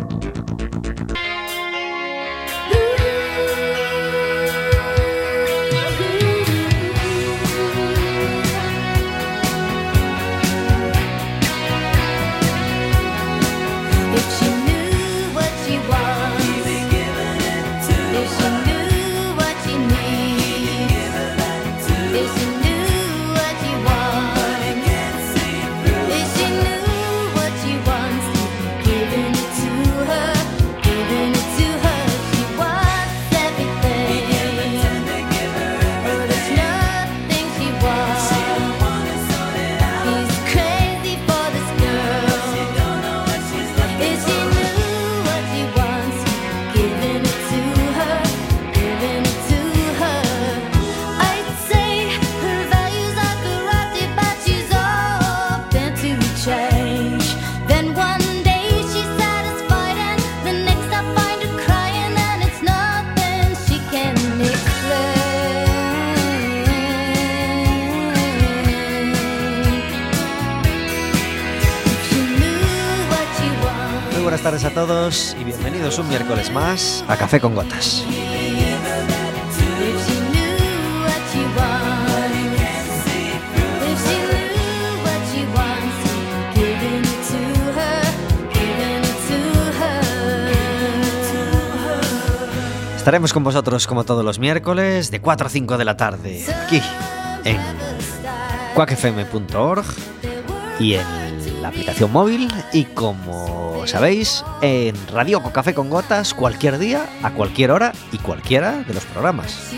a Café con Gotas. Estaremos con vosotros como todos los miércoles de 4 a 5 de la tarde aquí en cuacfm.org y en aplicación móvil y como sabéis, en Radio Café con Gotas cualquier día, a cualquier hora y cualquiera de los programas.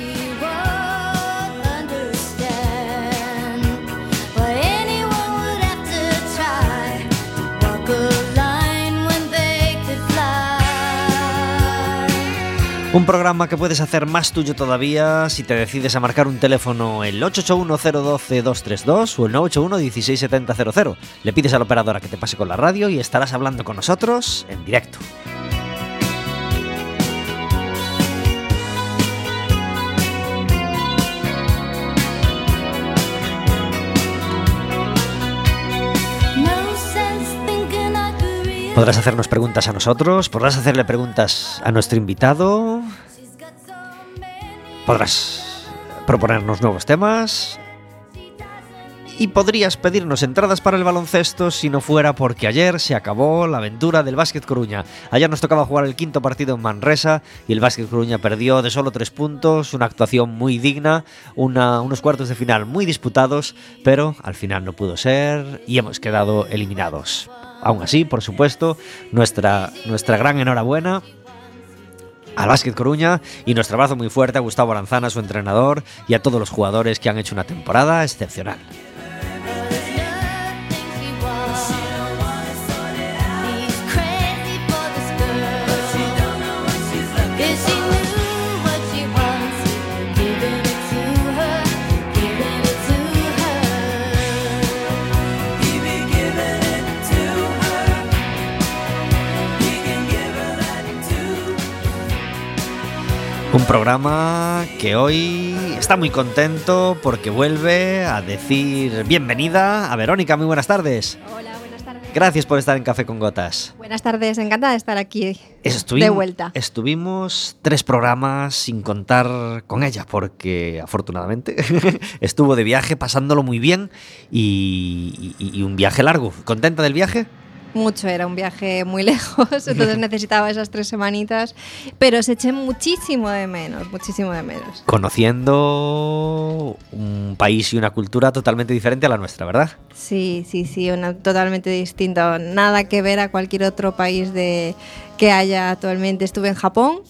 Un programa que puedes hacer más tuyo todavía si te decides a marcar un teléfono el 881-012-232 o el 981-16700. Le pides a la operadora que te pase con la radio y estarás hablando con nosotros en directo. Podrás hacernos preguntas a nosotros, podrás hacerle preguntas a nuestro invitado, podrás proponernos nuevos temas y podrías pedirnos entradas para el baloncesto si no fuera porque ayer se acabó la aventura del Básquet Coruña. Ayer nos tocaba jugar el quinto partido en Manresa y el Básquet Coruña perdió de solo tres puntos, una actuación muy digna, unos cuartos de final muy disputados, pero al final no pudo ser y hemos quedado eliminados. Aún así, por supuesto, nuestra, nuestra gran enhorabuena al Básquet Coruña y nuestro abrazo muy fuerte a Gustavo Aranzana, su entrenador, y a todos los jugadores que han hecho una temporada excepcional. Un programa que hoy está muy contento porque vuelve a decir bienvenida a Verónica. Muy buenas tardes. Hola, buenas tardes. Gracias por estar en Café con Gotas. Buenas tardes, encantada de estar aquí de vuelta. Estuvimos tres programas sin contar con ella porque afortunadamente estuvo de viaje pasándolo muy bien y, y un viaje largo. ¿Contenta del viaje? Mucho, era un viaje muy lejos, entonces necesitaba esas tres semanitas, pero se eché muchísimo de menos, muchísimo de menos. Conociendo un país y una cultura totalmente diferente a la nuestra, ¿verdad? Sí, sí, sí, una, totalmente distinta, nada que ver a cualquier otro país de, que haya actualmente. Estuve en Japón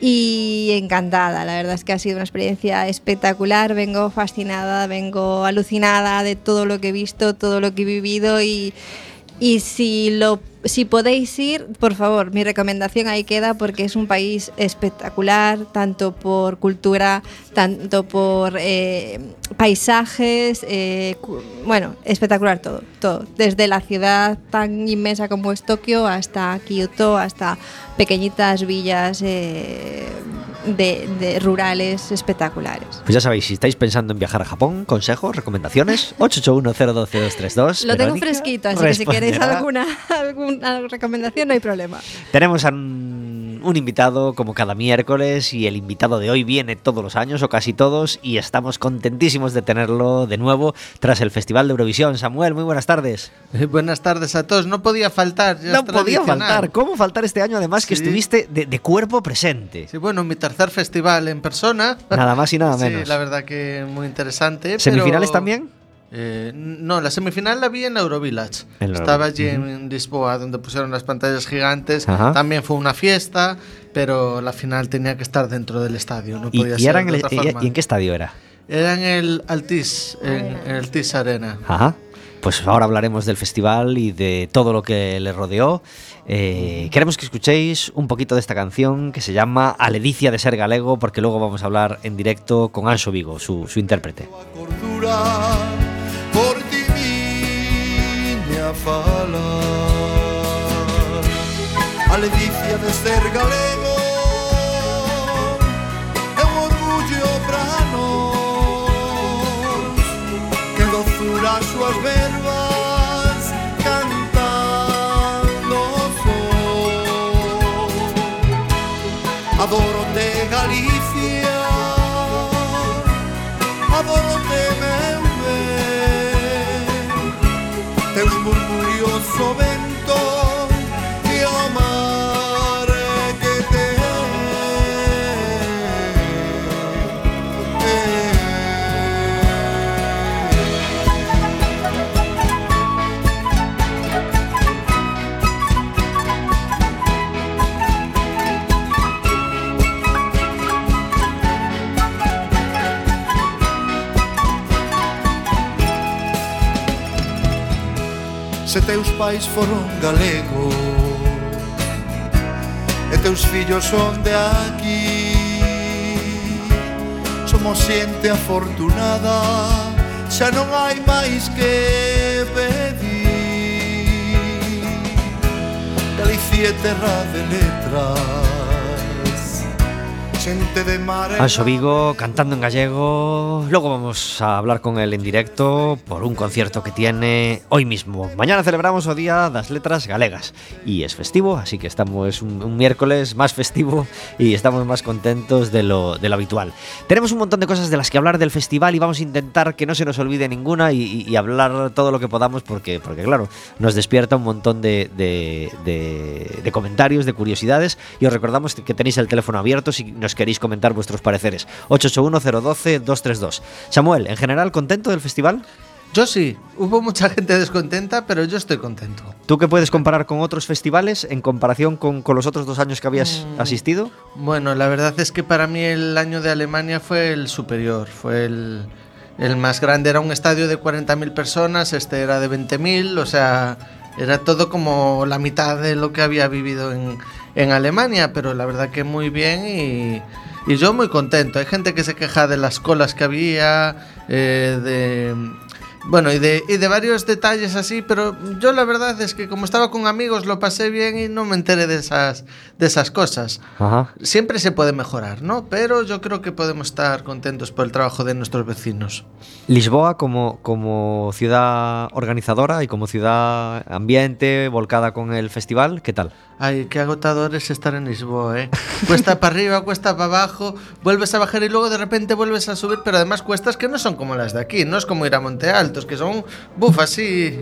y encantada. La verdad es que ha sido una experiencia espectacular. Vengo fascinada, vengo alucinada de todo lo que he visto, todo lo que he vivido y y si, lo, si podéis ir, por favor, mi recomendación ahí queda porque es un país espectacular, tanto por cultura, tanto por eh, paisajes, eh, bueno, espectacular todo, todo. Desde la ciudad tan inmensa como es Tokio hasta Kioto, hasta pequeñitas villas. Eh, de, de rurales espectaculares. Pues ya sabéis, si estáis pensando en viajar a Japón, consejos, recomendaciones, 881-012-232. Lo tengo fresquito, así que si queréis responderá. alguna, alguna recomendación no hay problema. Tenemos a un, un invitado como cada miércoles y el invitado de hoy viene todos los años o casi todos y estamos contentísimos de tenerlo de nuevo tras el Festival de Eurovisión. Samuel, muy buenas tardes. Eh, Buenas tardes a todos. No podía faltar. ya no podía faltar. ¿Cómo faltar este año además que Sí. estuviste de, de cuerpo presente? Sí, bueno, mi tercer festival en persona. Nada más y nada Sí, menos. la verdad que muy interesante. ¿Semifinales pero, también? Eh, no, la semifinal la vi en Eurovillage. Estaba allí en Lisboa, donde pusieron las pantallas gigantes. Ajá. También fue una fiesta, pero la final tenía que estar dentro del estadio. No ¿Y, podía y ser era en de el- otra forma. y en qué estadio era? Era en el Altis, en, en el Altis Arena. Ajá. Pues ahora hablaremos del festival y de todo lo que le rodeó. Eh, queremos que escuchéis un poquito de esta canción que se llama Aledicia de ser galego, porque luego vamos a hablar en directo con Anso Vigo, su, su intérprete. a να φάλα αλήθεια δεν στέργαλε murmurios Se teus pais foron galegos E teus fillos son de aquí. Somos xente afortunada Xa non hai máis que pedir. Galicia é terra de letras Anso Vigo cantando en gallego. Luego vamos a hablar con él en directo por un concierto que tiene hoy mismo. Mañana celebramos o Día das Letras Galegas y es festivo, así que estamos es un, un miércoles más festivo y estamos más contentos de lo, de lo habitual. Tenemos un montón de cosas de las que hablar del festival y vamos a intentar que no se nos olvide ninguna y, y- hablar todo lo que podamos porque, porque claro, nos despierta un montón de- de- de comentarios, de curiosidades y os recordamos que tenéis el teléfono abierto si nos queréis comentar vuestros pareceres. 881-012-232. Samuel, en general, ¿contento del festival? Yo sí, hubo mucha gente descontenta, pero yo estoy contento. ¿Tú qué puedes comparar con otros festivales en comparación con, con los otros dos años que habías asistido? Bueno, la verdad es que para mí el año de Alemania fue el superior, fue el, el más grande. Era un estadio de 40.000 personas, este era de 20.000, o sea, era todo como la mitad de lo que había vivido en, en Alemania, pero la verdad que muy bien y, y yo muy contento. Hay gente que se queja de las colas que había, eh, de... Bueno, y de, y de varios detalles así, pero yo la verdad es que como estaba con amigos lo pasé bien y no me enteré de esas, de esas cosas. Ajá. Siempre se puede mejorar, ¿no? Pero yo creo que podemos estar contentos por el trabajo de nuestros vecinos. Lisboa como, como ciudad organizadora y como ciudad ambiente volcada con el festival, ¿qué tal? Ay, qué agotador es estar en Lisboa, ¿eh? Cuesta para arriba, cuesta para abajo, vuelves a bajar y luego de repente vuelves a subir, pero además cuestas que no son como las de aquí, no es como ir a Monte Altos, que son, buf, así,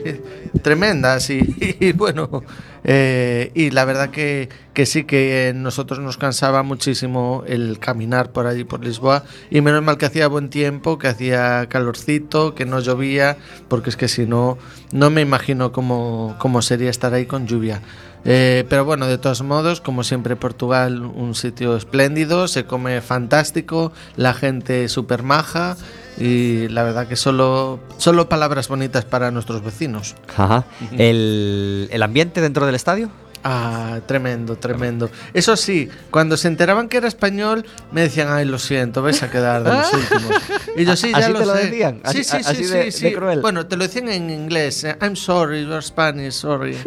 tremendas y, y bueno, eh, y la verdad que, que sí que eh, nosotros nos cansaba muchísimo el caminar por allí, por Lisboa, y menos mal que hacía buen tiempo, que hacía calorcito, que no llovía, porque es que si no, no me imagino cómo, cómo sería estar ahí con lluvia. Eh, pero bueno, de todos modos, como siempre, Portugal, un sitio espléndido, se come fantástico, la gente súper maja y la verdad que solo, solo palabras bonitas para nuestros vecinos. Ajá. ¿El, el ambiente dentro del estadio? Ah, tremendo, tremendo. Eso sí, cuando se enteraban que era español, me decían, ay, lo siento, vais a quedar de los últimos. Y yo sí, ya ¿Así lo te lo sé. decían? Sí, sí, así sí, de- sí, de cruel. Bueno, te lo decían en inglés. eh, I'm sorry, you're Spanish, sorry.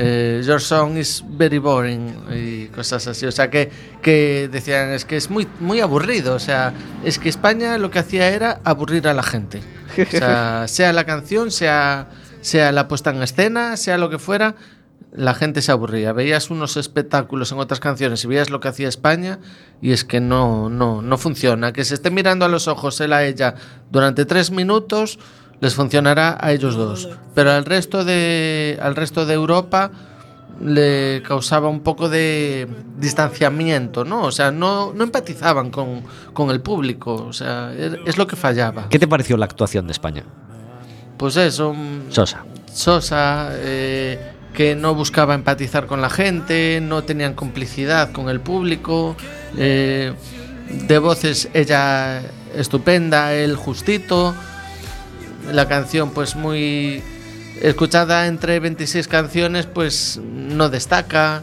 Eh, your song is very boring y cosas así. O sea, que, que decían, es que es muy, muy aburrido. O sea, es que España lo que hacía era aburrir a la gente. O sea, sea la canción, sea, sea la puesta en escena, sea lo que fuera, la gente se aburría. Veías unos espectáculos en otras canciones y veías lo que hacía España y es que no, no, no funciona. Que se esté mirando a los ojos él a ella durante tres minutos les funcionará a ellos dos. Pero al resto de, al resto de Europa le causaba un poco de distanciamiento, ¿no? O sea, no, no empatizaban con, con el público. O sea, er- es lo que fallaba. ¿Qué te pareció la actuación de España? Pues eso, mm, Sosa. Sosa, eh, que no buscaba empatizar con la gente, no tenían complicidad con el público. eh, de voces ella estupenda, él justito. La canción pues muy escuchada entre 26 canciones pues no destaca.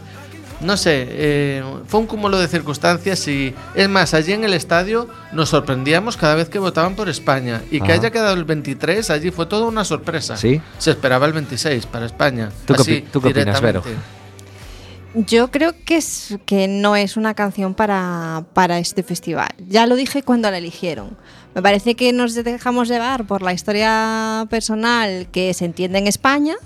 No sé, eh, fue un cúmulo de circunstancias y es más, allí en el estadio nos sorprendíamos cada vez que votaban por España y que haya quedado el 23 allí fue toda una sorpresa. ¿Sí? Se esperaba el 26 para España. ¿Tú así, tú qué opinas, Vero? Yo creo que, es, que no es una canción para, para este festival. Ya lo dije cuando la eligieron. Me parece que nos dejamos llevar por la historia personal que se entiende en España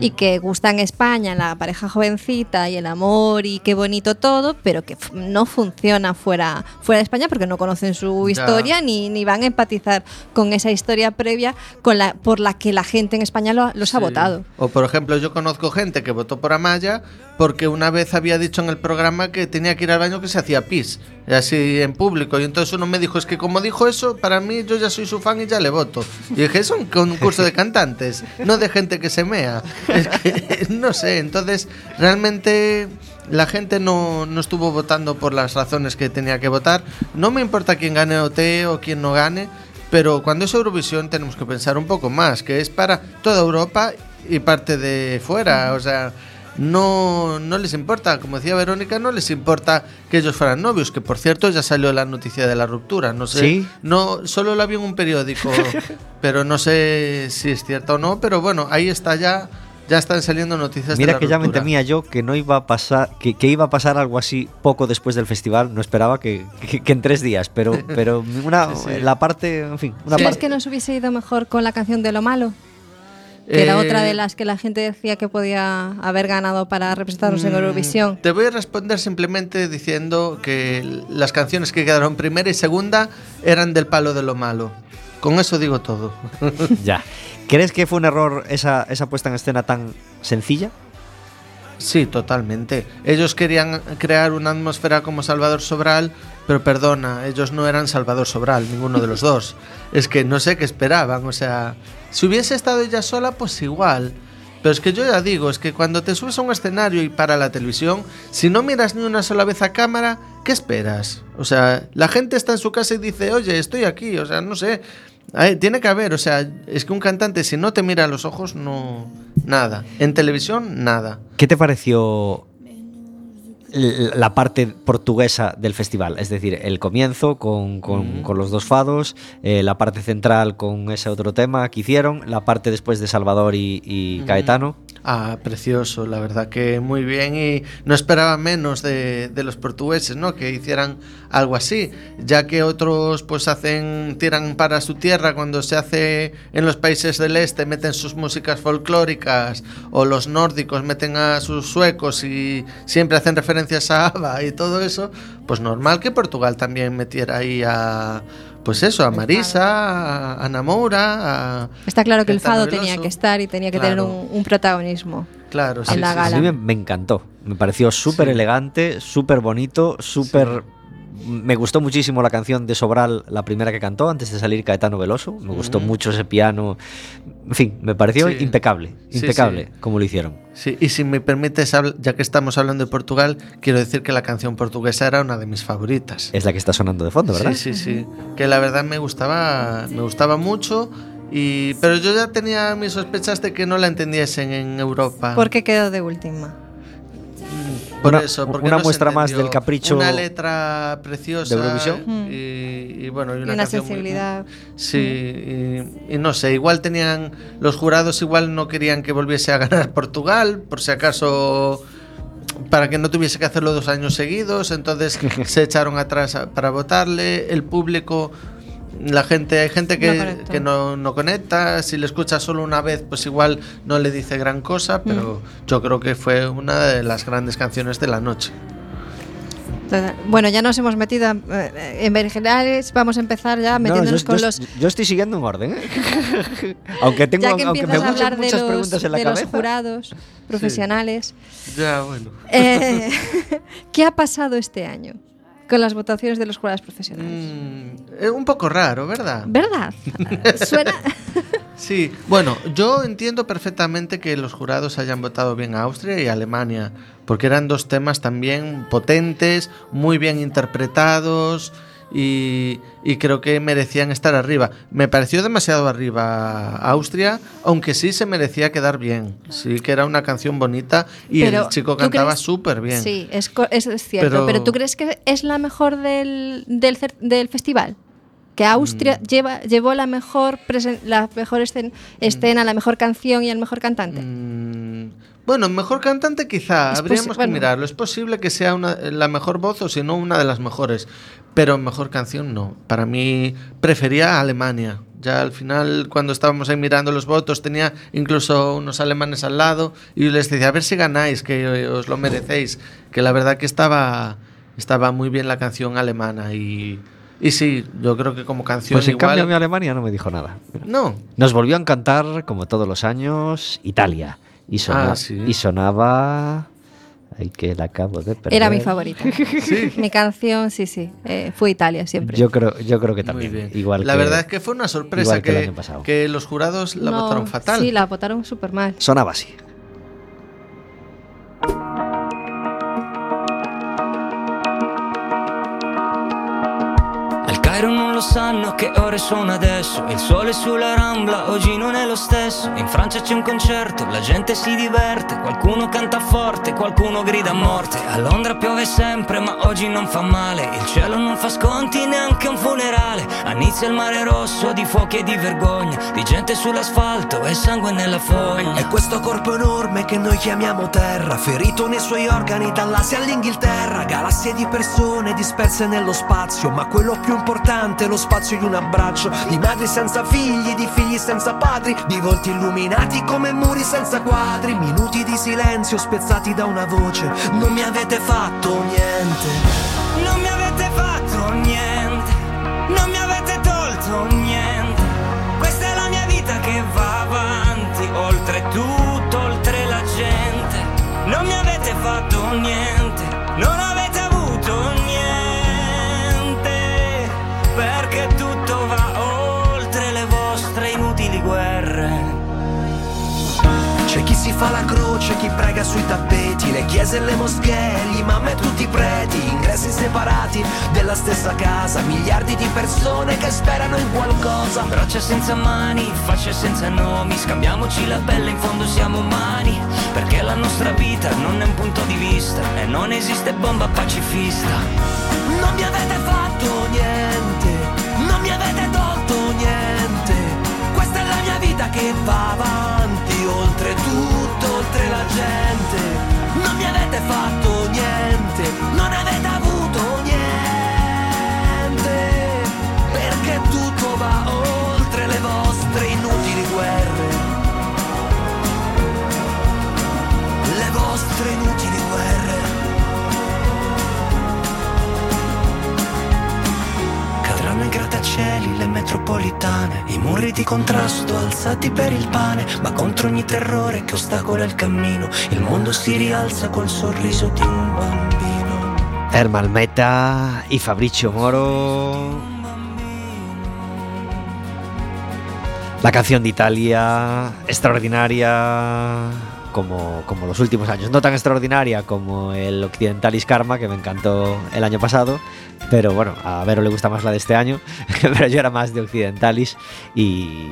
y que gusta en España la pareja jovencita y el amor y qué bonito todo, pero que f- no funciona fuera, fuera de España porque no conocen su historia ni, ni van a empatizar con esa historia previa con la, por la que la gente en España lo- los ha votado. O por ejemplo, yo conozco gente que votó por Amaya porque una vez había dicho en el programa que tenía que ir al baño que se hacía pis, así en público. Y entonces uno me dijo, es que como dijo eso, para mí yo ya soy su fan y ya le voto. Y dije, es un concurso de cantantes, no de gente que se mea. Es que, no sé, entonces realmente la gente no, no estuvo votando por las razones que tenía que votar. No me importa quién gane OT o quién no gane, pero cuando es Eurovisión tenemos que pensar un poco más, que es para toda Europa y parte de fuera. O sea, no, no les importa, como decía Verónica, no les importa que ellos fueran novios, que por cierto ya salió la noticia de la ruptura. No sé, ¿Sí? no, solo la vi en un periódico, pero no sé si es cierta o no. Pero bueno, ahí está ya, ya están saliendo noticias de Mira la que ya me temía yo que no iba a pasar, que, que iba a pasar algo así poco después del festival. No esperaba que, que- que en tres días, pero, pero una, Sí, sí. la parte, en fin, una Sí. ¿Crees parte. que nos hubiese ido mejor con la canción de Lo Malo? Que era Eh, otra de las que la gente decía que podía haber ganado para representarnos en Mm, Eurovisión. Te voy a responder simplemente diciendo que las canciones que quedaron primera y segunda eran del palo de lo malo. Con eso digo todo. Ya. ¿Crees que fue un error esa, esa puesta en escena tan sencilla? Sí, totalmente. Ellos querían crear una atmósfera como Salvador Sobral, pero perdona, ellos no eran Salvador Sobral, ninguno de los dos. Es que no sé qué esperaban, o sea, si hubiese estado ella sola, pues igual. Pero es que yo ya digo, es que cuando te subes a un escenario y para la televisión, si no miras ni una sola vez a cámara, ¿qué esperas? O sea, la gente está en su casa y dice, oye, estoy aquí, o sea, no sé. Ay, tiene que haber, o sea, es que un cantante si no te mira a los ojos, no... Nada. En televisión, nada. ¿Qué te pareció la parte portuguesa del festival? Es decir, el comienzo con, con- Mm. con los dos fados, eh, la parte central con ese otro tema que hicieron, la parte después de Salvador y, y Mm. Caetano. Ah, precioso, la verdad que muy bien y no esperaba menos de, de los portugueses, ¿no? Que hicieran algo así, ya que otros pues hacen, tiran para su tierra cuando se hace en los países del este, meten sus músicas folclóricas o los nórdicos meten a sus suecos y siempre hacen referencias a ABBA y todo eso, pues normal que Portugal también metiera ahí a... Pues eso, a Marisa, a Ana Moura, a... Está claro que el fado tenía que estar y tenía que tener un, un protagonismo. Claro, En la A gala. mí me, me encantó, me pareció súper Sí. elegante, súper bonito, súper... Me gustó muchísimo la canción de Sobral, la primera que cantó antes de salir Caetano Veloso. Me gustó mucho ese piano. En fin, me pareció Sí. impecable, impecable sí. como lo hicieron. Sí, y si me permites, ya que estamos hablando de Portugal, quiero decir que la canción portuguesa era una de mis favoritas. Es la que está sonando de fondo, ¿verdad? Sí, sí, sí. Que la verdad me gustaba, me gustaba mucho. Y, pero yo ya tenía mis sospechas de que no la entendiesen en Europa. ¿Por qué quedó de última? Por Una- eso, porque una no muestra más del capricho Una letra preciosa. de Eurovisión. Mm. Y, y bueno, y Y una, una canción muy- sensibilidad. sí, y, y no sé, igual tenían. Los jurados igual no querían que volviese a ganar Portugal, por si acaso. Para que no tuviese que hacerlo dos años seguidos, entonces se echaron atrás a- para votarle. El público, la gente, hay gente No que, conectó. que no, no conecta. Si le escucha solo una vez, pues igual no le dice gran cosa, pero Mm. yo creo que fue una de las grandes canciones de la noche. Bueno, ya nos hemos metido eh, en vergenales, vamos a empezar ya No, metiéndonos yo, con yo- los... yo estoy siguiendo un orden, ¿eh? aunque tengo, Ya que aunque me a gustan hablar de muchas los, preguntas en la de los cabeza. jurados profesionales, Ya, bueno. eh, ¿qué ha pasado este año con las votaciones de los jurados profesionales? Mm, es un poco raro, ¿verdad? ¿Verdad? Suena... Sí, bueno, yo entiendo perfectamente que los jurados hayan votado bien a Austria y a Alemania, porque eran dos temas también potentes, muy bien interpretados y, y creo que merecían estar arriba. Me pareció demasiado arriba Austria, aunque sí se merecía quedar bien. Sí que era una canción bonita y Pero, el chico ¿tú cantaba súper bien. Sí, es, es- es cierto. Pero, Pero- ¿tú crees que es la mejor del, del, festival? Que Austria Mm. lleva, llevó la mejor, presen- la mejor escen- escena, la mejor canción y el mejor cantante. Mm, bueno, mejor cantante quizá, Es habríamos posi- que bueno. mirarlo. Es posible que sea una- la mejor voz o si no una de las mejores, pero mejor canción no. Para mí prefería Alemania. Ya al final, cuando estábamos ahí mirando los votos, tenía incluso unos alemanes al lado y les decía, a ver si ganáis, que os lo merecéis. Que la verdad que estaba, estaba muy bien la canción alemana y, y sí, yo creo que como canción Pues en igual... cambio a mí Alemania no me dijo nada. No, Nos volvió a encantar, como todos los años, Italia. Y, sona- Ah, sí. y sonaba... Ay, que la acabo de perder. Era mi favorita. Mi canción, sí, sí. eh, fue Italia siempre. Yo creo, yo creo que también. Igual la que- verdad es que fue una sorpresa que los jurados la No, votaron fatal. Sí, la votaron súper mal. Sonaba así. Al Cairo non lo sanno che ore sono adesso. Il sole sulla rambla oggi non è lo stesso. In Francia c'è un concerto, la gente si diverte. Qualcuno canta forte, qualcuno grida a morte. A Londra piove sempre ma oggi non fa male. Il cielo non fa sconti neanche un funerale. A Nizza il mare rosso di fuochi e di vergogna Di gente sull'asfalto e sangue nella fogna. È questo corpo enorme che noi chiamiamo terra, ferito nei suoi organi dall'Asia all'Inghilterra, galassie di persone disperse nello spazio, ma quello più importante è lo spazio di un abbraccio, di madri senza figli, di figli senza padri, di volti illuminati come muri senza quadri, minuti di silenzio spezzati da una voce, non mi avete fatto niente. Non mi avete fatto niente, non mi avete tolto niente. Questa è la mia vita che va avanti, oltre tutto, oltre la gente. Non mi avete fatto niente, fa la croce, chi prega sui tappeti, le chiese e le moschee, gli imam e tutti i preti, ingressi separati della stessa casa, miliardi di persone che sperano in qualcosa. Braccia senza mani, facce senza nomi, scambiamoci la pelle, in fondo siamo umani, perché la nostra vita non è un punto di vista e non esiste bomba pacifista. Non mi avete fatto Vita che va avanti, oltre tutto, oltre la gente. Non mi avete fatto niente, non avete avuto niente. Perché tutto va oltre le vostre inutili guerre. Le vostre inutili grattacieli, le metropolitane, i muri di contrasto alzati per il pane, ma contro ogni terrore che ostacola il cammino, il mondo si rialza col sorriso di un bambino. Herman Meta y Fabricio Moro. La canción de Italia, extraordinaria como, como los últimos años. No tan extraordinaria como el Occidentalis Karma, que me encantó el año pasado. Pero bueno, a Vero le gusta más la de este año. pero yo era más de Occidentalis. Y,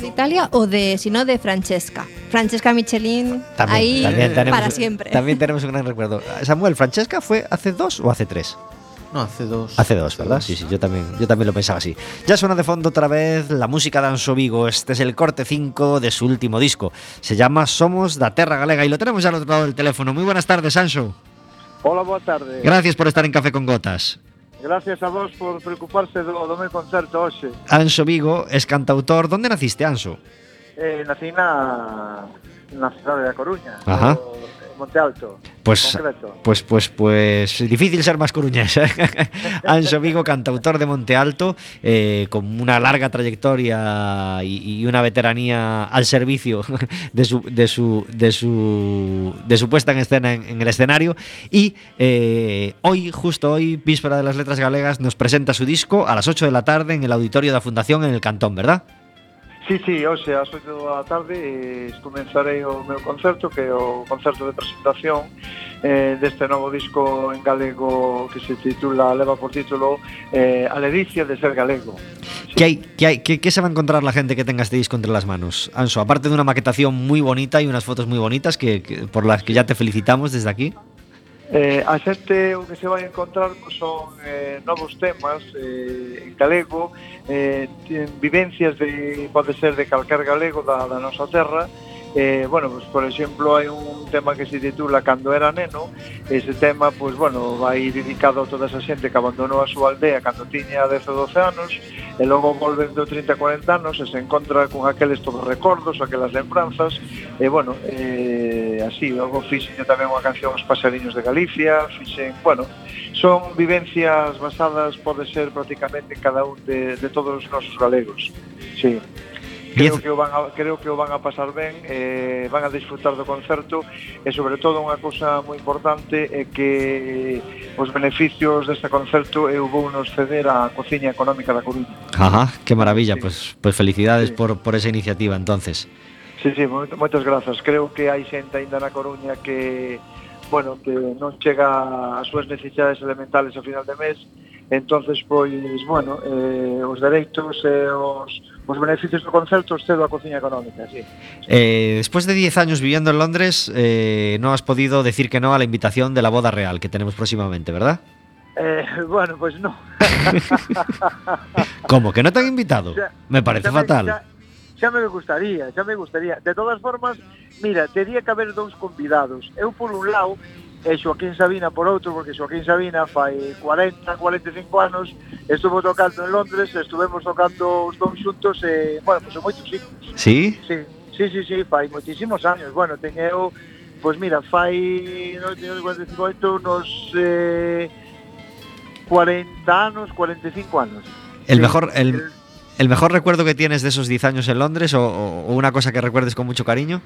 de Italia o de, si no, de Francesca. Francesca Michelin, ahí para siempre. También tenemos un gran recuerdo. Samuel, Francesca fue hace dos o hace tres? No, hace dos. Hace dos, ¿verdad? Sí, sí, yo también, yo también lo pensaba así. Ya suena de fondo otra vez la música de Anso Vigo. Este es el corte 5 de su último disco. Se llama Somos da Terra Galega y lo tenemos ya al otro lado del teléfono. Muy buenas tardes, Anso. Hola, boa tarde. Gracias por estar en Café con Gotas. Gracias a vos por preocuparse do, do meu concerto hoxe. Anso Vigo es cantautor. ¿Dónde naciste, Anso? Eh, nací na, na cidade da Coruña. Ajá. en Monte Alto. Pues, pues, pues, pues, difícil ser más coruñés. ¿eh? Anso Vigo, cantautor de Monte Alto, eh, con una larga trayectoria y, y una veteranía al servicio de su, de su, de su, de su puesta en escena en, en el escenario. Y eh, hoy, justo hoy, víspera de las letras galegas, nos presenta su disco a las 8 de la tarde en el auditorio de la Fundación en el Cantón, ¿verdad? Sí, sí, hoxe ás 8 da tarde eh, comenzarei o meu concerto que é o concerto de presentación eh, deste novo disco en galego que se titula leva por título eh, A ledicia de ser galego. Que, hai, que, hai, que, que se va a encontrar la gente que tenga este disco entre las manos? Anso, aparte de una maquetación muy bonita y unas fotos muy bonitas que, que por las que ya te felicitamos desde aquí. Eh, a xente o que se vai encontrar pois, son eh, novos temas eh, en galego, eh, vivencias de, pode ser de calcar galego da, da nosa terra, Eh, bueno, pues, por exemplo, hai un tema que se titula Cando era neno, ese tema, pois, pues, bueno, vai dedicado a toda esa xente que abandonou a súa aldea cando tiña 10 ou 12 anos, e logo volve do 30 a 40 anos e se encontra con aqueles todos recordos, aquelas lembranzas, e, bueno, eh, así, logo fixen tamén unha canción Os pasariños de Galicia, fixen, bueno, son vivencias basadas, pode ser prácticamente en cada un de, de todos os nosos galegos, sí creo que o van a, creo que o van a pasar ben, eh, van a disfrutar do concerto e sobre todo unha cousa moi importante é que os beneficios deste concerto eu vou nos ceder á cociña económica da Coruña. Ajá, que maravilla, sí. pois pues, pues felicidades sí. por, por esa iniciativa entonces. Sí, sí, moitas grazas. Creo que hai xente aínda na Coruña que bueno, que non chega ás súas necesidades elementales a final de mes entonces pois, bueno, eh, os dereitos e eh, os, os beneficios do concerto cedo a cociña económica, sí. Eh, despois de 10 años viviendo en Londres, eh, non has podido decir que no a la invitación de la boda real que tenemos próximamente, ¿verdad? Eh, bueno, pues no. ¿Cómo? ¿Que no te han invitado? Xa, me parece ya fatal. Xa, ya, me gustaría, ya me gustaría. De todas formas, mira, tería que haber dous convidados. Eu, por un lado, e Xoaquín Sabina por outro, porque Xoaquín Sabina fai 40, 45 anos estuvo tocando en Londres, estuvemos tocando os dous xuntos e, bueno, pois pues, moitos ciclos. ¿Sí? Sí, sí, sí, sí, fai moitísimos años. Bueno, eu, pois mira, fai no, teño 48 nos eh, 40 anos, 45 anos. El Sí, mejor, el, el mejor recuerdo que tienes de esos 10 años en Londres o una cosa que recuerdes con mucho cariño.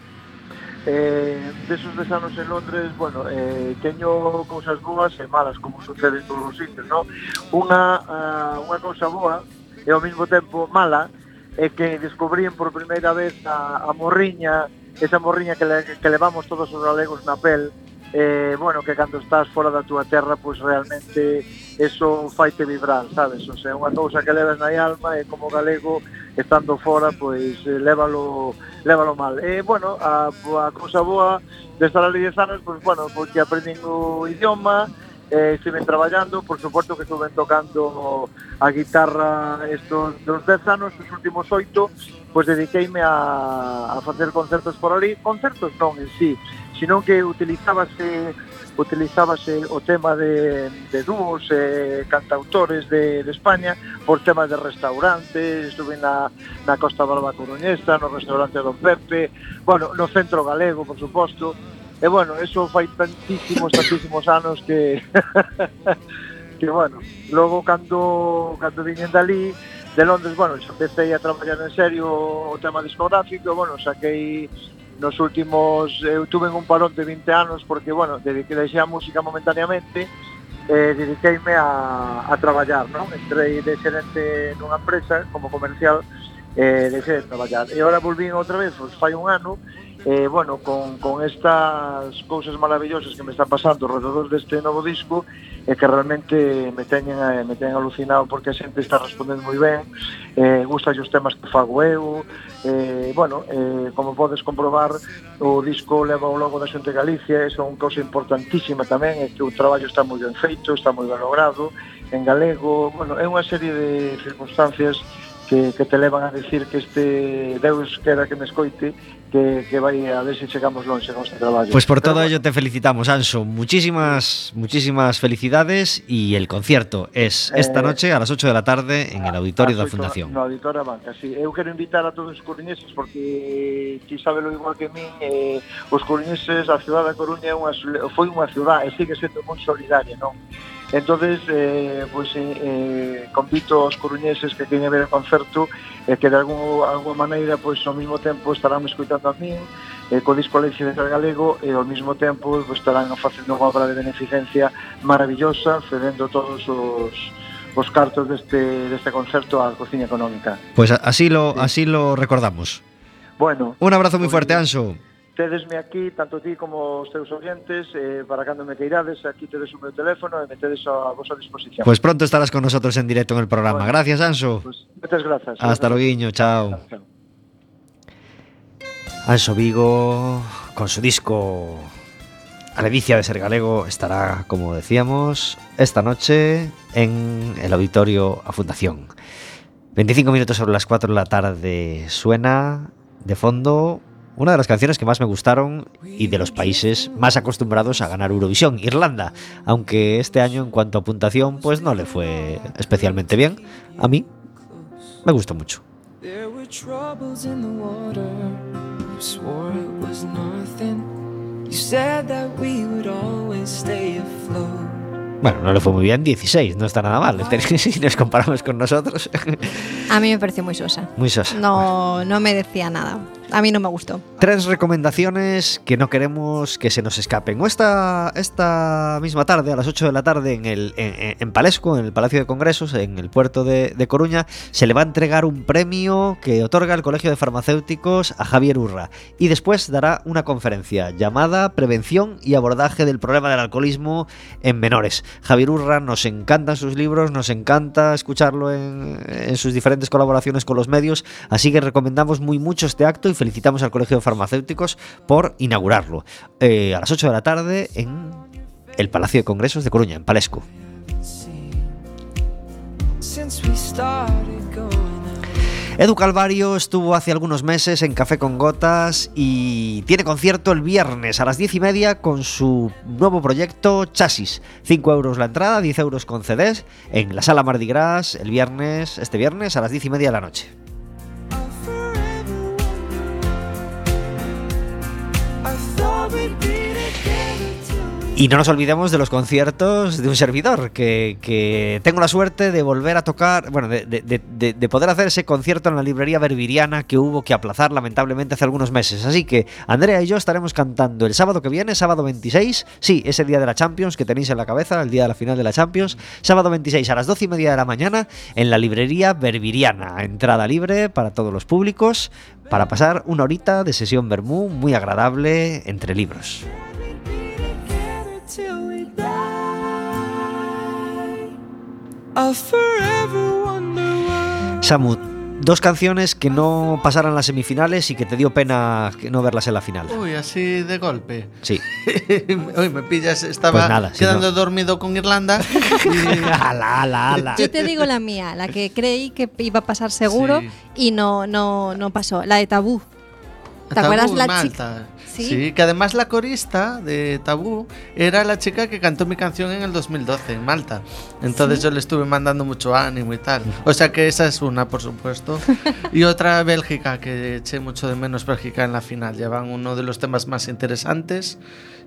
Eh, desos des anos en Londres, bueno, eh, teño cousas boas e malas, como sucede en todos os sitios, no? Unha, uh, unha cousa boa e ao mesmo tempo mala é que descubrín por primeira vez a, a morriña, esa morriña que, le, que levamos todos os galegos na pel, eh, bueno, que cando estás fora da túa terra, pois realmente eso faite vibrar, sabes? O sea, unha cousa que levas na alma e como galego estando fora, pois eh, lévalo, lévalo mal. E, bueno, a, a cousa boa de estar ali 10 anos, pois, bueno, porque aprendín o idioma, eh, estiven traballando, por suposto que estuven tocando a guitarra estos dos 10 anos, os últimos oito, pois dediqueime a, a facer concertos por ali, concertos non en sí, sino que utilizábase utilizábase o tema de, de dúos e eh, cantautores de, de España por temas de restaurantes, estuve na, na Costa Brava Coruñesa, no restaurante Don Pepe, bueno, no centro galego, por suposto, e bueno, eso fai tantísimos, tantísimos anos que... que bueno, logo cando, cando viñen dali, de Londres, bueno, xa empecé a traballar en serio o tema discográfico, bueno, saquei nos últimos eu tuve un parón de 20 anos porque bueno, dediquei deixei a música momentaneamente eh, dediqueime a, a traballar non? entrei de xerente nunha empresa como comercial eh, deixei de traballar e agora volvín outra vez, pues, fai un ano eh, bueno, con, con estas cousas maravillosas que me están pasando alrededor deste novo disco e eh, que realmente me teñen, eh, me teñen alucinado porque a xente está respondendo moi ben eh, gusta os temas que fago eu eh, bueno, eh, como podes comprobar o disco leva o logo da xente Galicia e son cousa importantísima tamén é que o traballo está moi ben feito está moi ben logrado en galego bueno, é unha serie de circunstancias que, que te levan a decir que este Deus queda que me escoite que, que vai a ver se si chegamos longe con este traballo. Pois pues por todo ello te felicitamos, Anso. Muchísimas, muchísimas felicidades y el concierto es eh, esta eh, noche a las 8 de la tarde en el auditorio da Fundación. No, auditorio banca, sí. Eu quero invitar a todos os coruñeses porque ti sabelo igual que min eh, os coruñeses, a cidade da Coruña unha, foi unha cidade e sigue sendo moi solidaria, non? entonces eh, pois pues, eh, eh, convito aos coruñeses que queñen ver o concerto e eh, que de algún, alguma maneira pois pues, ao mesmo tempo estarán escutando a min eh, co disco Leite de Galego e ao mesmo tempo pois, pues, estarán facendo unha obra de beneficencia maravillosa cedendo todos os os cartos deste, deste concerto á cociña económica. Pois así lo, así lo recordamos. Bueno. Un abrazo moi fuerte, Anso. Tedesme aquí, tanto ti como os teus oyentes, eh, para cando me queirades, aquí tedes o meu teléfono e me tedes a vosa disposición. Pues pronto estarás con nosotros en directo en el programa. Bueno. Gracias, Anso. Pues, moitas grazas. Hasta luego, chao. Chao. Anso Vigo, con su disco A la de ser galego, estará, como decíamos, esta noche en el auditorio a Fundación. 25 minutos sobre las 4 de la tarde suena de fondo una de las canciones que más me gustaron y de los países más acostumbrados a ganar Eurovisión, Irlanda, aunque este año en cuanto a puntuación pues no le fue especialmente bien. A mí me gustó mucho. There were troubles in the water. You swore it was nothing. You said that we would always stay afloat. Bueno, no le fue muy bien, 16, no está nada mal. Si nos comparamos con nosotros, A mí me pareció muy sosa. muy sosa. No, no me decía nada. A mí no me gustó. Tres recomendaciones que no queremos que se nos escapen. Esta, esta misma tarde, a las 8 de la tarde, en, el, en, Palesco, en el Palacio de Congresos, en el puerto de, Coruña, se le va a entregar un premio que otorga el Colegio de Farmacéuticos a Javier Urra. Y después dará una conferencia llamada Prevención y abordaje del problema del alcoholismo en menores. Javier Urra nos encantan sus libros, nos encanta escucharlo en, sus diferentes colaboraciones con los medios, así que recomendamos muy mucho este acto felicitamos al Colegio de Farmacéuticos por inaugurarlo. Eh, a las 8 de la tarde en el Palacio de Congresos de Coruña, en Palesco. Edu Calvario estuvo hace algunos meses en Café con Gotas y tiene concierto el viernes a las 10 y media con su nuevo proyecto Chasis. 5 euros la entrada, 10 euros con CDs en la sala Mardi Gras el viernes, este viernes a las 10 y media de la noche. Y no nos olvidemos de los conciertos de un servidor, que, tengo la suerte de volver a tocar, bueno, de, de- de- de- de poder hacer ese concierto en la librería Berbiriana que hubo que aplazar lamentablemente hace algunos meses. Así que Andrea y yo estaremos cantando el sábado que viene, sábado 26, sí, ese día de la Champions que tenéis en la cabeza, el día de la final de la Champions, sábado 26 a las 12 y media de la mañana en la librería Berbiriana. Entrada libre para todos los públicos, para pasar una horita de sesión Bermú muy agradable entre libros. Samu, dos canciones que no pasaran las semifinales y que te dio pena que no verlas en la final. Uy, así de golpe. Sí. Hoy me pillas, estaba Pues nada, si quedando no- dormido con Irlanda. y- ala, ala, ala. Yo te digo la mía, la que creí que iba a pasar seguro Sí. y no, no, no pasó. La de Tabú. ¿Te Tabú, acuerdas la Malta. chica? Sí. Sí. que además la corista de Tabú era la chica que cantó mi canción en el 2012 en Malta. Entonces yo le estuve mandando mucho ánimo y tal. O sea que esa es una, por supuesto. y otra Bélgica, que eché mucho de menos Bélgica en la final. Llevan uno de los temas más interesantes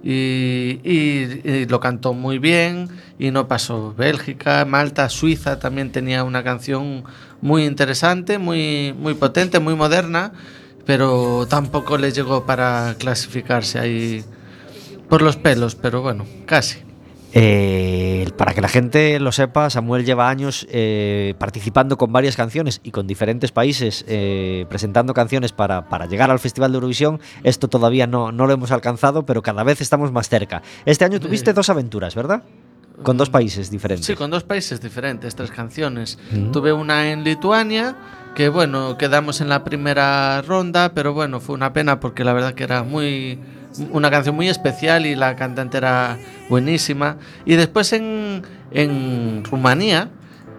y, y- y lo cantó muy bien y no pasó. Bélgica, Malta, Suiza también tenía una canción muy interesante, muy, muy potente, muy moderna pero tampoco le llegó para clasificarse ahí por los pelos, pero bueno, casi. Eh, para que la gente lo sepa, Samuel lleva años eh, participando con varias canciones y con diferentes países, eh, presentando canciones para, para llegar al Festival de Eurovisión. Esto todavía no, no lo hemos alcanzado, pero cada vez estamos más cerca. Este año tuviste dos aventuras, ¿verdad? Con dos países diferentes. Sí, con dos países diferentes, tres canciones. Mm. Tuve una en Lituania, que bueno, quedamos en la primera ronda, pero bueno, fue una pena porque la verdad que era muy una canción muy especial y la cantante era buenísima. Y después en, en Rumanía,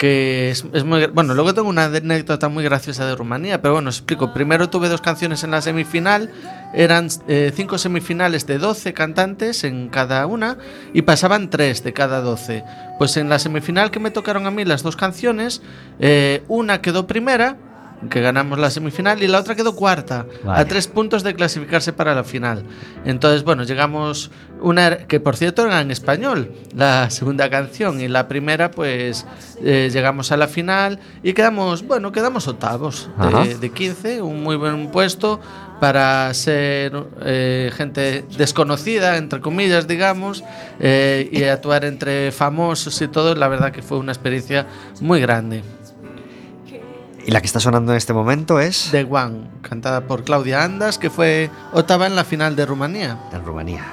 que es, muy... Bueno, luego tengo una anécdota muy graciosa de Rumanía, pero bueno, os explico. Primero tuve dos canciones en la semifinal, eran eh, cinco semifinales de 12 cantantes en cada una y pasaban tres de cada 12. Pues en la semifinal que me tocaron a mí las dos canciones, eh, una quedó primera, que ganamos la semifinal, y la otra quedó cuarta, a tres puntos de clasificarse para la final. Entonces, bueno, llegamos, una que por cierto era en español, la segunda canción, y la primera, pues eh, llegamos a la final y quedamos, bueno, quedamos octavos de, de 15, un muy buen puesto para ser eh, gente desconocida, entre comillas, digamos, eh, y actuar entre famosos y todo, la verdad que fue una experiencia muy grande. Y la que está sonando en este momento es The One, cantada por Claudia Andas, que fue octava en la final de Rumanía. en Rumanía.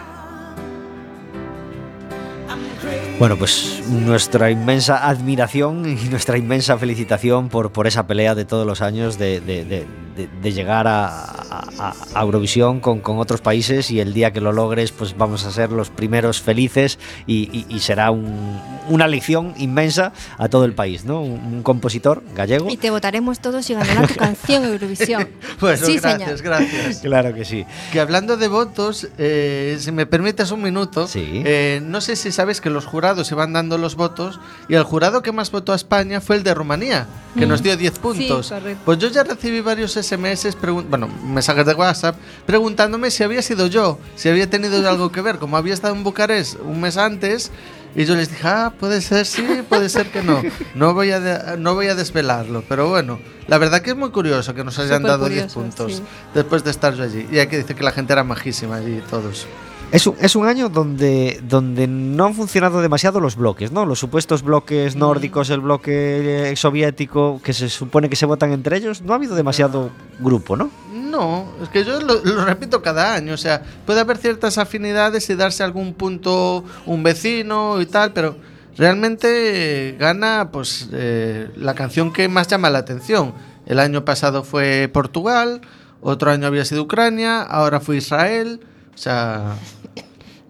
Bueno, pues nuestra inmensa admiración y nuestra inmensa felicitación por, por esa pelea de todos los años de, de- de- de- de llegar a, a- a Eurovisión con, con otros países y el día que lo logres pues vamos a ser los primeros felices y, y- y será un- una lección inmensa a todo el país, ¿no? Un, un compositor gallego. Y te votaremos todos y ganará tu canción Eurovisión. Bueno, sí, gracias, señor. gracias. Claro que sí. Que hablando de votos, eh, si me permites un minuto, Sí. eh, no sé si sabes que los jurados se van dando los votos y el jurado que más votó a España fue el de Rumanía, que nos dio 10 puntos. correcto. pues yo ya recibí varios SMS, bueno, mensajes de WhatsApp, preguntándome si había sido yo, si había tenido algo que ver, como había estado en Bucarest un mes antes. Y yo les dije, ah, puede ser sí, puede ser que no. No voy a, de- no voy a desvelarlo, pero bueno, la verdad que es muy curioso que nos hayan Súper dado 10 curioso, puntos sí. después de estar yo allí. Y hay que decir que la gente era majísima allí, todos. Es un, es un año donde, donde no han funcionado demasiado los bloques, ¿no? Los supuestos bloques nórdicos, el bloque eh, soviético, que se supone que se votan entre ellos, no ha habido demasiado grupo, ¿no? No, es que yo lo, lo repito cada año. O sea, puede haber ciertas afinidades y darse algún punto un vecino y tal, pero realmente gana pues eh, la canción que más llama la atención. El año pasado fue Portugal, otro año había sido Ucrania, ahora fue Israel. O sea,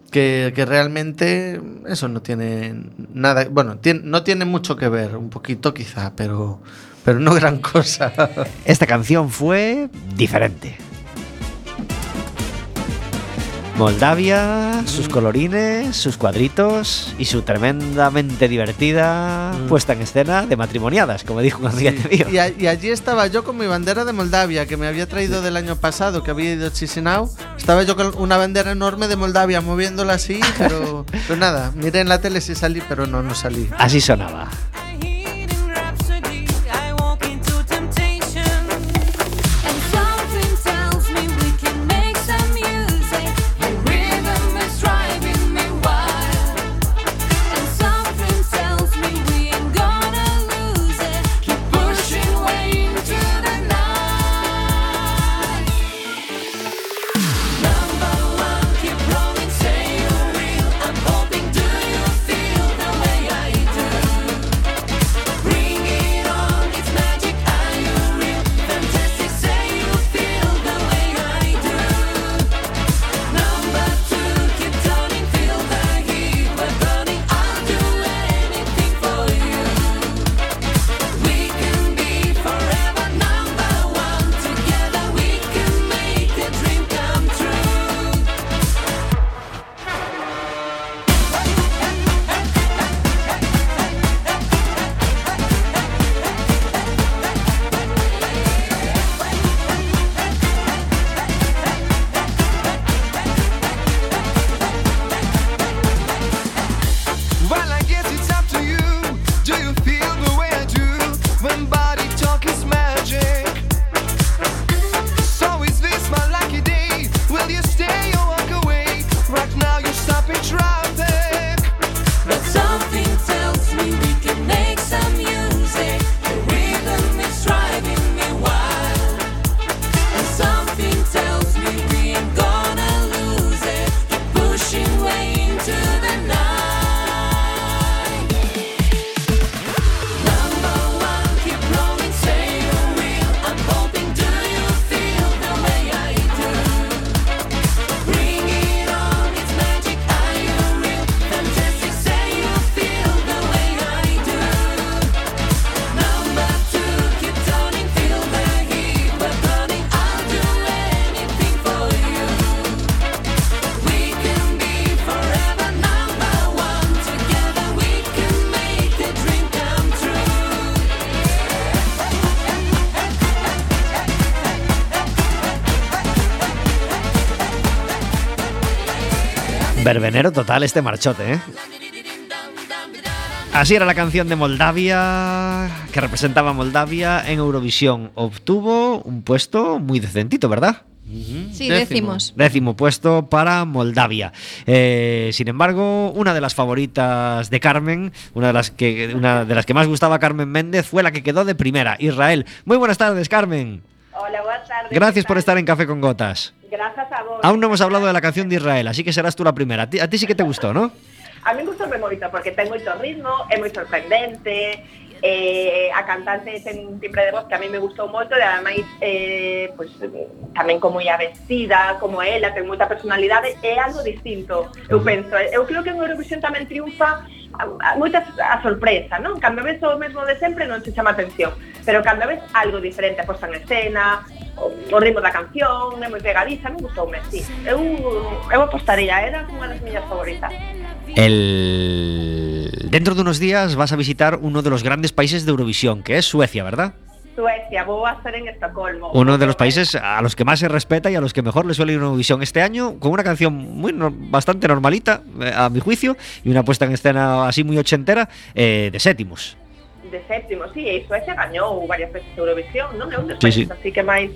que, que realmente eso no tiene nada, bueno, no tiene mucho que ver, un poquito quizá, pero, pero no gran cosa. Esta canción fue diferente. Moldavia, sus colorines, sus cuadritos y su tremendamente divertida puesta en escena de matrimoniadas, como dijo un amiguete mío. Y, a- y allí estaba yo con mi bandera de Moldavia, que me había traído del año pasado, que había ido a Chisinau. Estaba yo con una bandera enorme de Moldavia, moviéndola así, pero, pero nada, miré en la tele si salí, pero no, no salí. Así sonaba. Verbenero total este marchote, ¿eh? Así era la canción de Moldavia, que representaba a Moldavia en Eurovisión. Obtuvo un puesto muy decentito, ¿verdad? Sí, décimos. Décimo puesto para Moldavia. Eh, sin embargo, una de las favoritas de Carmen, una de las que una de las que más gustaba a Carmen Méndez, fue la que quedó de primera, Israel. Muy buenas tardes, Carmen. Hola, buenas tardes. Gracias ¿qué por estar en Café con Gotas. Gracias a vos. Aún no hemos hablado de la canción de Israel, así que serás tú la primera. A ti, a ti sí que te gustó, ¿no? A mí gustoume moito porque ten moito ritmo, é moi sorprendente, eh, a cantante ten un timbre de voz que a mí me gustou moito e ademais eh, pues, tamén como ia vestida, como ela, ten moita personalidade, é algo distinto, eu penso. Eu creo que en Eurovisión tamén triunfa a- a- moita a sorpresa, non? Cando ves o mesmo de sempre non se chama atención, pero cando ves algo diferente, a posta en escena, o, ritmo da canción, é moi pegadiza, me gustoume, sí. Eu, eu apostaría, era unha das miñas favoritas. El... Dentro de unos días vas a visitar uno de los grandes países de Eurovisión, que es Suecia, ¿verdad? Suecia, vou a estar en Estocolmo. Uno de los países a los que más se respeta y a los que mejor le suele ir Eurovisión este año, con una canción muy no- bastante normalita, eh, a mi juicio, y una puesta en escena así muy ochentera, eh, de séptimos. De séptimo, sí, e Suecia gañou varias veces Eurovisión, non? É un dos Sí, países sí. así que máis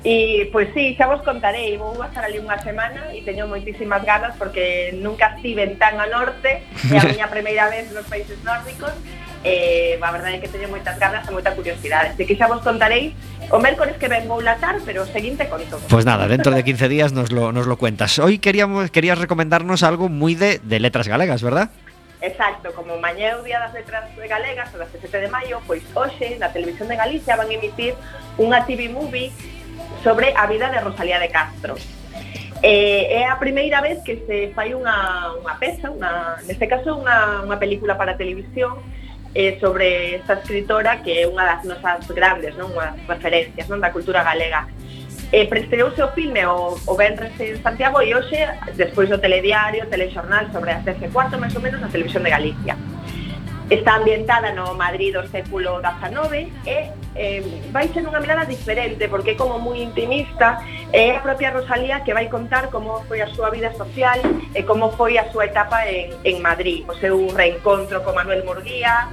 E, pois sí, xa vos contarei, vou a estar ali unha semana e teño moitísimas ganas porque nunca estive tan a norte, é a miña primeira vez nos países nórdicos, e a verdade é que teño moitas ganas e moita curiosidade. Así que xa vos contarei, o mércores que ven vou latar, pero seguinte conto. Pues nada, dentro de 15 días nos lo, nos lo cuentas. Hoy queríamos, querías recomendarnos algo muy de, de letras galegas, ¿verdad? Exacto, como mañá é o Día das Letras Galegas, o 17 de maio, pois hoxe na Televisión de Galicia van emitir unha TV movie sobre a vida de Rosalía de Castro. Eh, é a primeira vez que se fai unha, unha peza, unha, neste caso unha, unha película para televisión, eh, sobre esta escritora que é unha das nosas grandes, non? unhas referencias non? da cultura galega eh, prestreouse o filme o, o Benres en Santiago e hoxe, despois do telediario, telexornal, sobre as 10 e cuarto, máis ou menos, na televisión de Galicia. Está ambientada no Madrid do século XIX e eh, vai ser unha mirada diferente porque é como moi intimista é a propia Rosalía que vai contar como foi a súa vida social e como foi a súa etapa en, en Madrid, o seu reencontro con Manuel Murguía,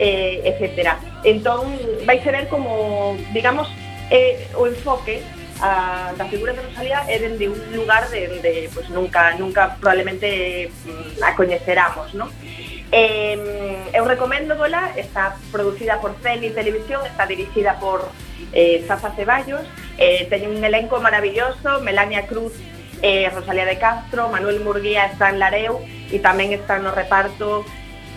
eh, etc. Entón, vai ser ver como, digamos, eh, o enfoque a, da figura de Rosalía é dende un lugar de de pues, nunca, nunca probablemente mm, a coñeceramos, non? Eh, eu recomendo Dola, está producida por Félix Televisión, está dirixida por eh, Zaza Ceballos, eh, teñe un elenco maravilloso, Melania Cruz, eh, Rosalía de Castro, Manuel Murguía está en Lareu e tamén está no reparto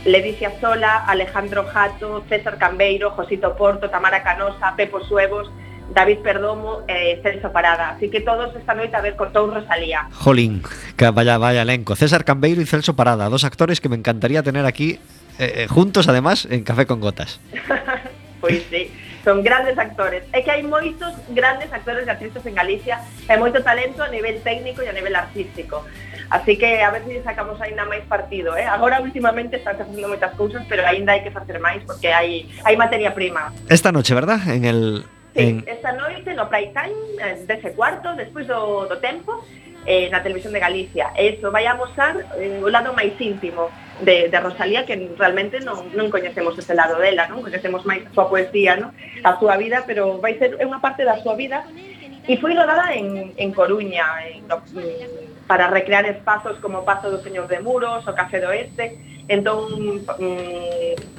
Ledicia Sola, Alejandro Jato, César Cambeiro, Josito Porto, Tamara Canosa, Pepo Suevos, David Perdomo e eh, Celso Parada. Así que todos esta noite a ver con todo Rosalía. Jolín, que vaya, vaya elenco. César Cambeiro y Celso Parada, dos actores que me encantaría tener aquí eh, eh, juntos, además, en Café con Gotas. Pois sí, son grandes actores. É que hai moitos grandes actores e actrices en Galicia e moito talento a nivel técnico e a nivel artístico. Así que a ver se sacamos aínda máis partido, eh? Agora últimamente están facendo moitas cousas, pero aínda hai que facer máis porque hai hai materia prima. Esta noche, ¿verdad? En el... Sí, en... esta noite no Prime Time, 10 cuarto, despois do, do tempo, eh, na televisión de Galicia. Eso vai amosar eh, o lado máis íntimo de, de Rosalía, que realmente non, non coñecemos ese lado dela, non coñecemos máis a súa poesía, non? a súa vida, pero vai ser unha parte da súa vida e foi rodada en, en Coruña, en, en, mm, para recrear espazos como o Pazo do Señor de Muros, o Café do Oeste, entón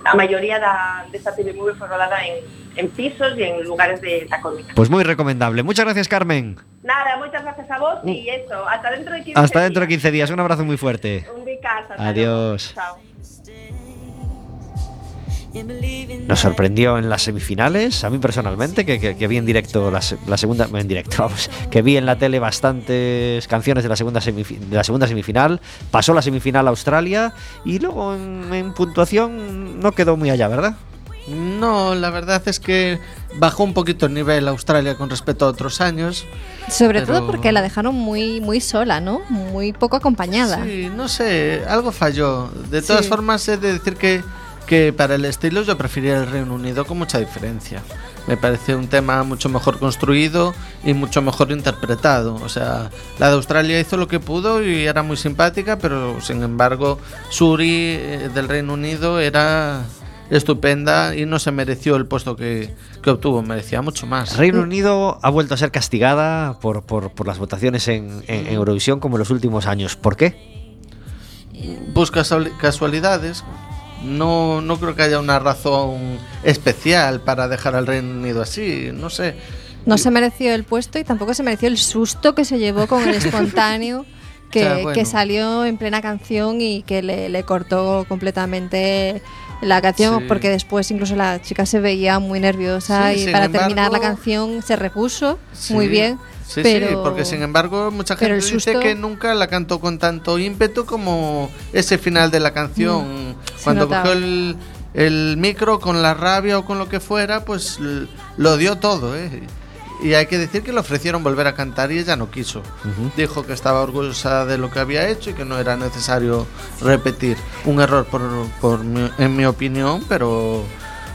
a maioría da, desta TV movie foi rodada en, en pisos e en lugares de da Coruña. Pues muy recomendable. Muchas gracias, Carmen. Nada, muchas gracias a vos y eso, hasta dentro de 15 Hasta dentro de días. 15 días. Un abrazo muy fuerte. Un bicazo. Adiós. luego. Chao. Nos sorprendió en las semifinales, a mí personalmente, que, que- que vi en directo la, se- la segunda, en directo, vamos, que vi en la tele bastantes canciones de la segunda, semifi- de la segunda semifinal, pasó la semifinal a Australia y luego en, en puntuación no quedó muy allá, ¿verdad? No, la verdad es que bajó un poquito el nivel Australia con respecto a otros años. Sobre Pero- todo porque la dejaron muy, muy sola, ¿no? Muy poco acompañada. Sí, no sé, algo falló. De todas Sí. formas, he de decir que, que para el estilo yo preferiría el Reino Unido con mucha diferencia. Me parece un tema mucho mejor construido y mucho mejor interpretado. O sea, la de Australia hizo lo que pudo y era muy simpática, pero sin embargo, Suri eh, del Reino Unido era estupenda y no se mereció el puesto que, que obtuvo, merecía mucho más. Reino Unido ha vuelto a ser castigada por, por- por las votaciones en, en- en Eurovisión como en los últimos años. ¿Por qué? busca casua- casualidades. No, no creo que haya una razón especial para dejar al Reino Unido así, no sé. No se mereció el puesto y tampoco se mereció el susto que se llevó con el espontáneo que, bueno. que salió en plena canción y que le, le cortó completamente la canción Sí. porque después incluso la chica se veía muy nerviosa Sí, y para terminar la canción se repuso Sí, muy bien. Sí, pero, sí, porque sin embargo mucha gente el dice susto- que nunca la cantó con tanto ímpetu como ese final de la canción. Mm, Cuando cogió el, el micro con la rabia o con lo que fuera, pues lo dio todo, ¿eh? Y hay que decir que le ofrecieron volver a cantar y ella no quiso. Dijo que estaba orgullosa de lo que había hecho y que no era necesario repetir. Un error por, por mi- en mi opinión, pero,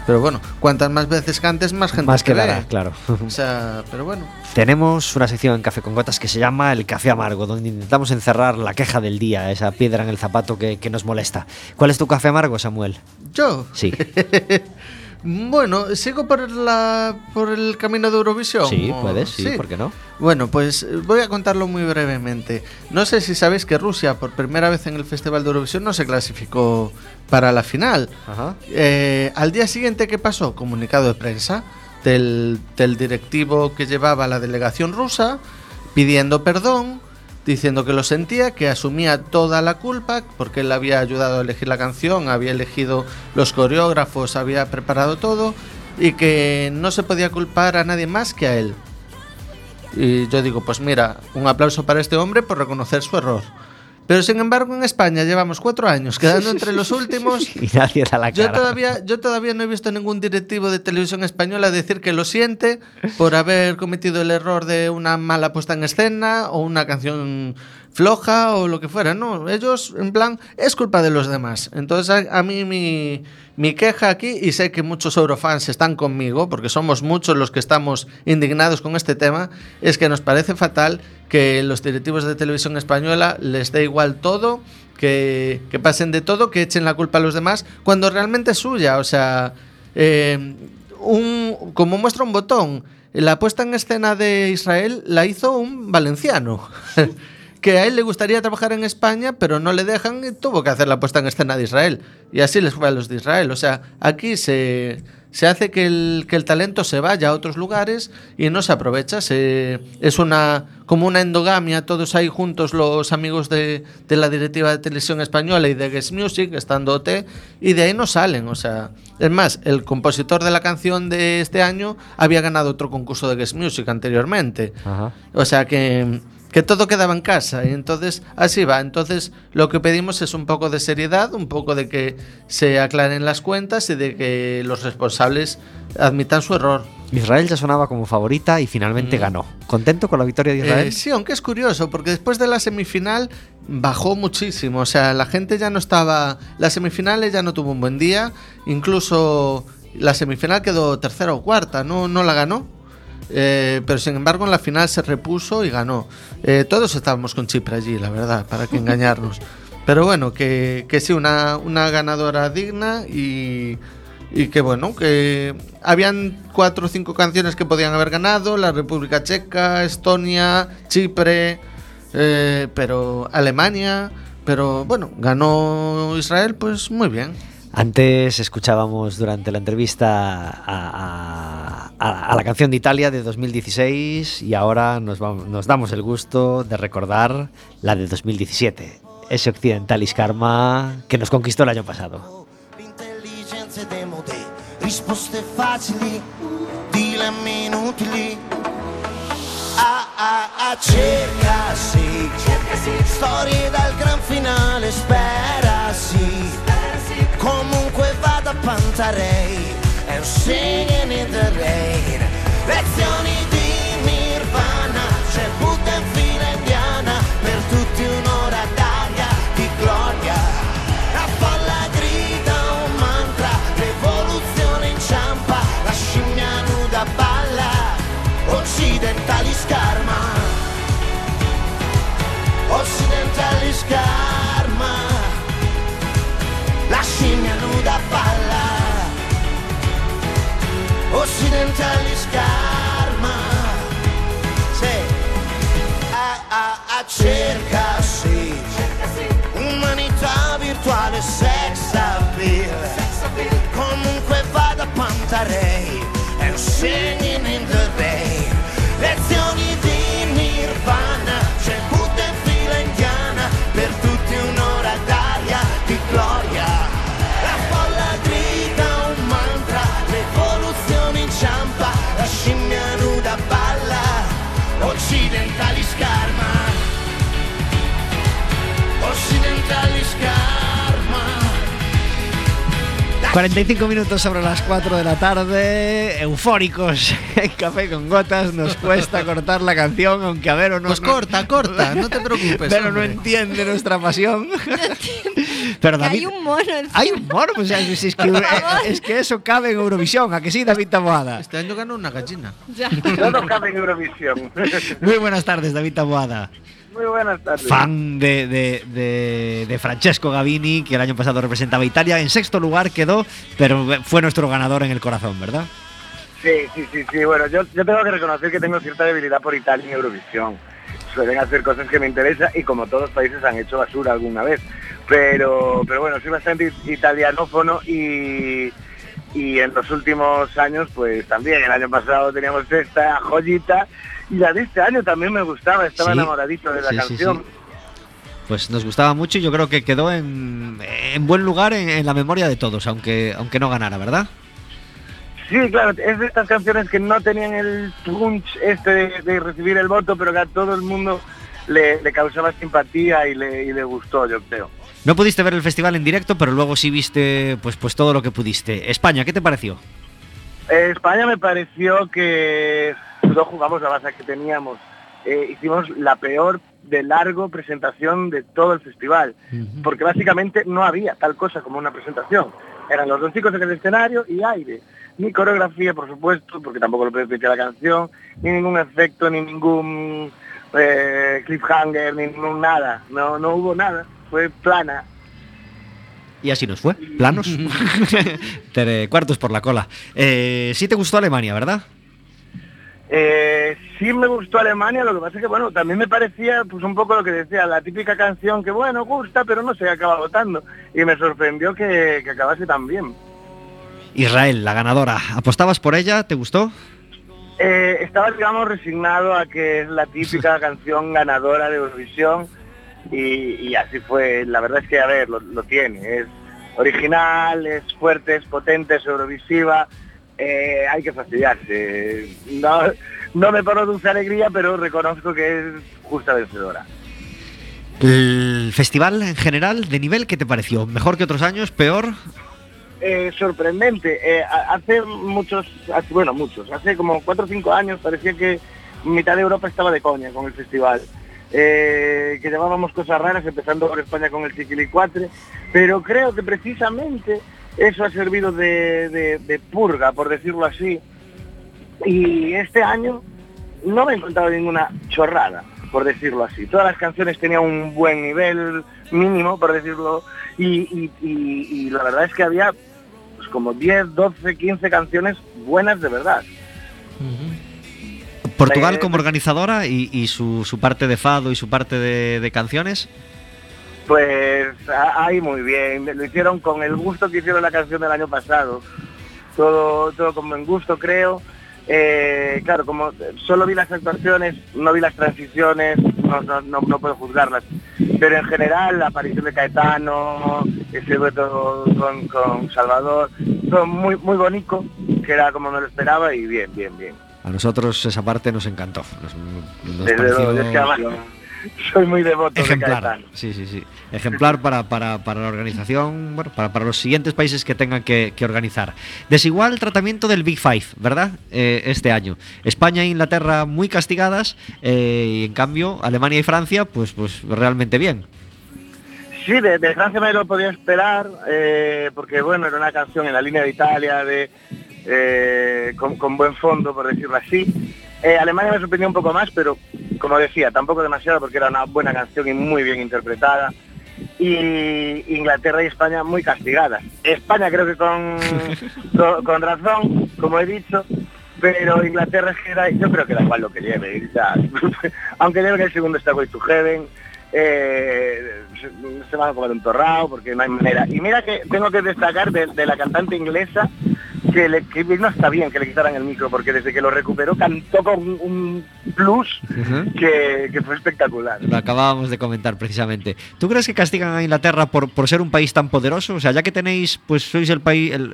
pero bueno, cuantas más veces cantes, más gente Más que ve. dará, claro. O sea, pero bueno. Tenemos una sección en Café con Gotas que se llama El Café Amargo, donde intentamos encerrar la queja del día, esa piedra en el zapato que, que nos molesta. ¿Cuál es tu café amargo, Samuel? Yo, Sí. bueno, sigo por la por el camino de Eurovisión. Sí, ¿o? puedes, sí, ¿por qué no? Bueno, pues eh, voy a contarlo muy brevemente. No sé si sabéis que Rusia, por primera vez en el Festival de Eurovisión, no se clasificó para la final. Ajá. Eh, al día siguiente, ¿qué pasó? Comunicado de prensa del, del directivo que llevaba la delegación rusa pidiendo perdón, diciendo que lo sentía, que asumía toda la culpa porque él había ayudado a elegir la canción, había elegido los coreógrafos, había preparado todo y que no se podía culpar a nadie más que a él. Y yo digo, pues mira, un aplauso para este hombre por reconocer su error. Pero sin embargo en España llevamos cuatro años quedando entre los últimos Y nadie da la yo cara. todavía, yo todavía no he visto ningún directivo de televisión española decir que lo siente por haber cometido el error de una mala puesta en escena o una canción floja o lo que fuera. No, ellos en plan es culpa de los demás. Entonces a, mí mi, mi queja aquí, y sé que muchos eurofans están conmigo, porque somos muchos los que estamos indignados con este tema, es que nos parece fatal que los directivos de televisión española les dé igual todo que, que pasen de todo, que echen la culpa a los demás, cuando realmente es suya. O sea, eh, un, como muestra un botón, la puesta en escena de Israel la hizo un valenciano. que a él le gustaría trabajar en España, pero no le dejan y tuvo que hacer la puesta en escena de Israel. Y así les fue a los de Israel. O sea, aquí se, se hace que el, que el talento se vaya a otros lugares y no se aprovecha. Se, es una como una endogamia, todos ahí juntos los amigos de, de la directiva de televisión española y de Guest Music, estando OT, y de ahí no salen. O sea, es más, el compositor de la canción de este año había ganado otro concurso de Guest Music anteriormente. Ajá. O sea que, que todo quedaba en casa y entonces así va. Entonces lo que pedimos es un poco de seriedad, un poco de que se aclaren las cuentas y de que los responsables admitan su error. Israel ya sonaba como favorita y finalmente ganó. ¿Contento con la victoria de Israel? Mm. Eh, sí, aunque es curioso, porque después de la semifinal bajó muchísimo. O sea, la gente ya no estaba. La semifinal ya no tuvo un buen día. Incluso la semifinal quedó tercera o cuarta, no, no la ganó. Eh, pero sin embargo en la final se repuso y ganó. Eh, todos estábamos con Chipre allí, la verdad, para que engañarnos. Pero bueno, que, que sí, una, una ganadora digna y, y que bueno, que habían cuatro o cinco canciones que podían haber ganado, la República Checa, Estonia, Chipre, eh, pero Alemania, pero bueno, ganó Israel, pues muy bien. Antes escuchábamos durante la entrevista a, la canción de Italia de 2016 y ahora nos, damos el gusto de recordar la de 2017, ese Occidentalis Karma que nos conquistó el año pasado. Storie dal gran finale. Comunque vada a Pantarei, è un in the rain. Lezioni di Scarma. Sì. a, a, a cercasi umanità virtuale sex appeal. Comunque vada a Pantarei. And singing in 45 minutos sobre las 4 de la tarde, eufóricos en Café con Gotas, nos cuesta cortar la canción, aunque a ver o no... Pues corta, corta, no te preocupes. Pero no entiende nuestra pasión. Pero Que hay David... un mono encima. Hay un mono, pues, es, es que, es que eso cabe en Eurovisión, ¿a que sí, David Taboada? Este año ganó una gallina. Ya. Todo cabe en Eurovisión. Muy buenas tardes, David Taboada. Muy buenas tardes. Fan de, de, de- de Francesco Gavini, que el año pasado representaba Italia. En sexto lugar quedó, pero fue nuestro ganador en el corazón, ¿verdad? Sí, sí, sí, sí. Bueno, yo, yo tengo que reconocer que tengo cierta debilidad por Italia en Eurovisión. Suelen hacer cosas que me interesan y como todos los países han hecho basura alguna vez. Pero, pero bueno, soy bastante italianófono y, y en los últimos años pues también. El año pasado teníamos esta joyita y la de este año también me gustaba. Estaba Sí. enamoradito de la Sí, canción. sí. Pues nos gustaba mucho y yo creo que quedó en, en buen lugar en, en la memoria de todos, aunque, aunque no ganara, ¿verdad? Sí, claro, es de estas canciones que no tenían el punch este de, de recibir el voto, pero que a todo el mundo le, le causaba simpatía y le, y le gustó, yo creo. No pudiste ver el festival en directo, pero luego sí viste pues, pues todo lo que pudiste. España, ¿qué te pareció? España me pareció que no jugamos la base que teníamos. Eh, hicimos la peor de largo presentación de todo el festival, porque básicamente no había tal cosa como una presentación. Eran los dos chicos en el escenario y aire. Ni coreografía, por supuesto, porque tampoco lo permitía la canción, ni ningún efecto, ni ningún eh, cliffhanger, ni ningún nada. No, no hubo nada. Fue plana. Y así nos fue. Planos. Cuartos por la cola. Eh, sí te gustó Alemania, ¿verdad? Eh, sí me gustó Alemania, lo que pasa es que bueno, también me parecía pues un poco lo que decía, la típica canción que bueno, gusta, pero no se acaba votando. Y me sorprendió que, que acabase tan bien. Israel, la ganadora. ¿Apostabas por ella? ¿Te gustó? Eh, estaba, digamos, resignado a que es la típica canción ganadora de Eurovisión y, y así fue. La verdad es que, a ver, lo, lo tiene. Es original, es fuerte, es potente, es eurovisiva. Eh, hay que fastidiarse. No, no me produce alegría, pero reconozco que es justa vencedora. El festival en general, de nivel, ¿qué te pareció? ¿Mejor que otros años? ¿Peor? Eh, sorprendente. Eh, ha- hace muchos, hace- bueno, muchos, hace como cuatro o cinco años parecía que mitad de Europa estaba de coña con el festival. Eh, que llevábamos cosas raras, empezando por España con el Chiquilicuatre, pero creo que precisamente eso ha servido de, de- purga, por decirlo así. Y este año no me he encontrado ninguna chorrada, por decirlo así. Todas las canciones tenían un buen nivel mínimo, por decirlo, y, y- la verdad es que había pues, como 10, 12, 15 canciones buenas de verdad. Portugal como organizadora y, su, parte de fado y su parte de canciones. Pues ahí muy bien, lo hicieron con el gusto que hicieron la canción del año pasado. Todo, todo con buen gusto, creo. Eh, claro, como solo vi las actuaciones, no vi las transiciones, no, no, no, no puedo juzgarlas. Pero en general, la aparición de Caetano, ese dueto con, con Salvador, todo muy, muy bonito, que era como me lo esperaba y bien, bien, bien. A nosotros esa parte nos encantó. Nos, nos Desde pareció soy muy devoto de ejemplar. Caetano. Sí, sí, sí. Ejemplar para, para, para la organización, bueno, para, para los siguientes países que tengan que, que organizar. Desigual tratamiento del Big Five, ¿verdad? Eh, este año. España e Inglaterra muy castigadas eh, y en cambio Alemania y Francia, pues, pues realmente bien. Sí, de, de Francia me lo podía esperar, eh, porque bueno, era una canción en la línea de Italia, de, con, con buen fondo, por decirlo así. Eh, Alemania me sorprendió un poco más, pero como decía, tampoco demasiado, porque era una buena canción y muy bien interpretada. Y Inglaterra y España muy castigadas. España creo que con, con, con razón, como he dicho, pero Inglaterra es que era- yo creo que da igual lo que lleve, ya. aunque lleven el segundo Starway to Heaven, eh, se, se van a comer un torrao porque no hay manera. Y mira que tengo que destacar de, de la cantante inglesa que, le, que no está bien que le quitaran el micro porque desde que lo recuperó cantó con un, plus que fue espectacular. Lo acabábamos de comentar precisamente. ¿Tú crees que castigan a Inglaterra por, por ser un país tan poderoso? O sea, ya que tenéis, pues sois el país, el-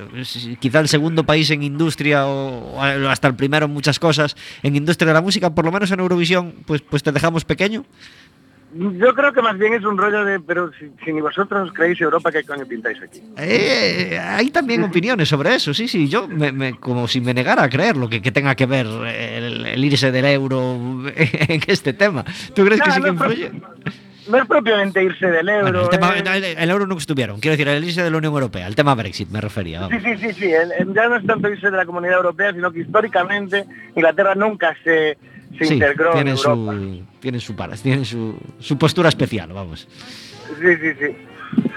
quizá el segundo país en industria o, o hasta el primero en muchas cosas, en industria de la música, por lo menos en Eurovisión, pues, pues te dejamos pequeño. Yo creo que más bien es un rollo de, pero si, si ni vosotros creéis Europa, ¿qué coño pintáis aquí? Eh, hay también opiniones sobre eso, sí, sí. Yo, me- me- como si me negara a creerlo, que, que tenga que ver el, el irse del euro en este tema. ¿Tú crees que Nah, sí que no, es pro- influye? no es propiamente irse del euro. Bueno, el, tema- eh. el- el euro nunca estuvieron. Quiero decir, el irse de la Unión Europea, el tema Brexit me refería. vamos. Sí, sí, sí, sí. el- ya no es tanto irse de la comunidad europea, sino que históricamente Inglaterra nunca se, se Sí, integró en tienen Europa. su, tienen su, su, su postura especial, vamos. Sí, sí, sí.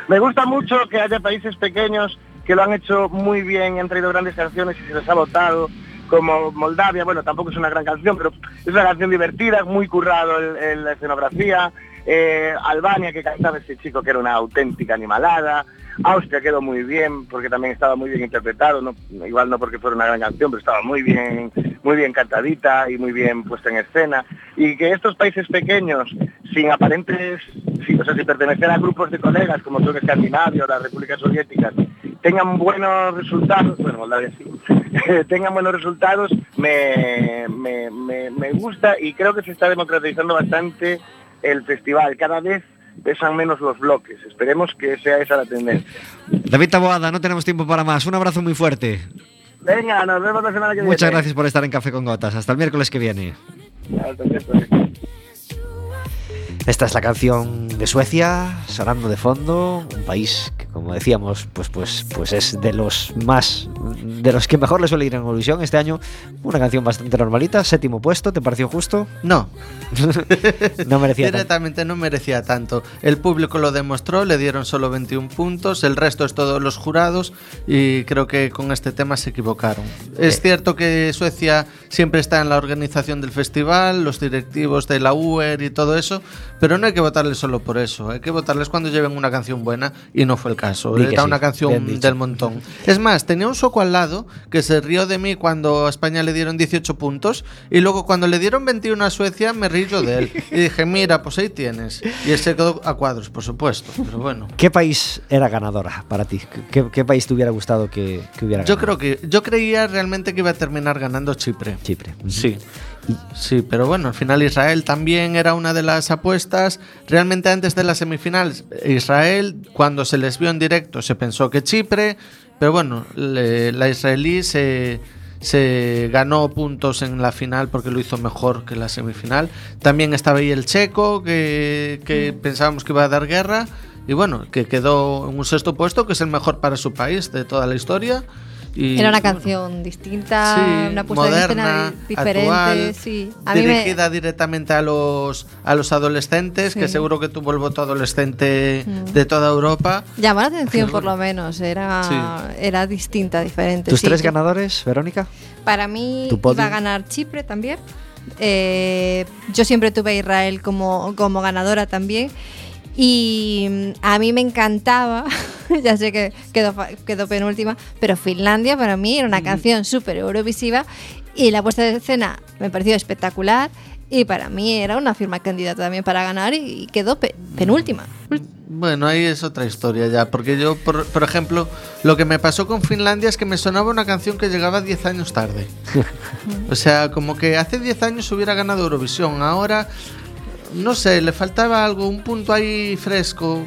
Me gusta mucho que haya países pequeños que lo han hecho muy bien y han traído grandes canciones y se les ha votado, como Moldavia, bueno, tampoco es una gran canción, pero es una canción divertida, muy currado el- el- la escenografía, eh, Albania, que cantaba ese chico que era una auténtica animalada, Austria quedó muy bien, porque también estaba muy bien interpretado, igual no porque fuera una gran canción, pero estaba muy bien, muy bien cantadita y muy bien puesta en escena. Y que estos países pequeños, sin aparentes, o sea, sin pertenecer a grupos de colegas como son Escandinavia o las repúblicas soviéticas, tengan buenos resultados, bueno, Moldavia sí, tengan buenos resultados, me, me, me gusta y creo que se está democratizando bastante el festival. Cada vez pesan menos los bloques. Esperemos que sea esa la tendencia. David Taboada, no tenemos tiempo para más. Un abrazo muy fuerte. Venga, nos vemos la semana que Muchas viene. gracias por estar en Café con Gotas. Hasta el miércoles que viene. Hasta el miércoles. Esta es la canción de Suecia, sonando de fondo, un país que como decíamos, pues pues pues es de los más de los que mejor le suele ir en Eurovisión este año. Una canción bastante normalita, séptimo puesto, ¿te pareció justo? No. no merecía tanto. Directamente no merecía tanto. El público lo demostró, le dieron solo 21 puntos, el resto es todos los jurados y creo que con este tema se equivocaron. Es Eh. cierto que Suecia siempre está en la organización del festival, los directivos de la UER y todo eso, pero no hay que votarles solo por eso, hay que votarles cuando lleven una canción buena y no fue el caso. Que Era sí, una canción del montón. Es más, tenía un soco al lado que se rió de mí cuando a España le dieron 18 puntos y luego cuando le dieron 21 a Suecia me río yo de él. Y dije, mira, pues ahí tienes. Y él se quedó a cuadros, por supuesto. Pero bueno. ¿Qué país era ganadora para ti? ¿Qué, qué país te hubiera gustado que, que hubiera Yo ganado? creo que yo creía realmente que iba a terminar ganando Chipre. Chipre. Sí. Sí, pero bueno, al final Israel también era una de las apuestas. Realmente antes de las semifinales, Israel, cuando se les vio en directo, se pensó que Chipre, pero bueno, le- la israelí se, ganó puntos en la final porque lo hizo mejor que la semifinal. También estaba ahí el checo, que, que pensábamos que iba a dar guerra, y bueno, que quedó en un sexto puesto, que es el mejor para su país de toda la historia. Y, Era una bueno, canción distinta, Sí, una puesta en escena moderna, di- diferente, actual, sí. A mí me, dirigida directamente a los a los adolescentes, que seguro que tuvo el voto adolescente Mm. de toda Europa. llamó la atención por lo menos, era, Sí. era distinta, diferente. ¿Tus sí. tres ganadores, Verónica? Para mí iba a ganar Chipre también. Eh, yo siempre tuve a Israel como, como ganadora también. Y mm, a mí me encantaba, ya sé que quedó, quedó penúltima, pero Finlandia para mí era una canción súper eurovisiva y la puesta de escena me pareció espectacular y para mí era una firma candidata también para ganar y, y quedó pe- penúltima. Bueno, ahí es otra historia ya, porque yo, por, por ejemplo, lo que me pasó con Finlandia es que me sonaba una canción que llegaba 10 años tarde. o sea, como que hace 10 años hubiera ganado Eurovisión, ahora, no sé, le faltaba algo, un punto ahí fresco,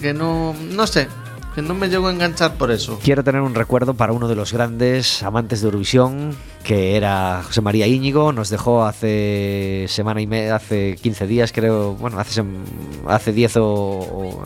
que no, no sé, que no me llegó a enganchar por eso. Quiero tener un recuerdo para uno de los grandes amantes de Eurovisión, que era José María Íñigo. Nos dejó hace semana y media, hace 15 días, creo, bueno, hace, hace 10 o,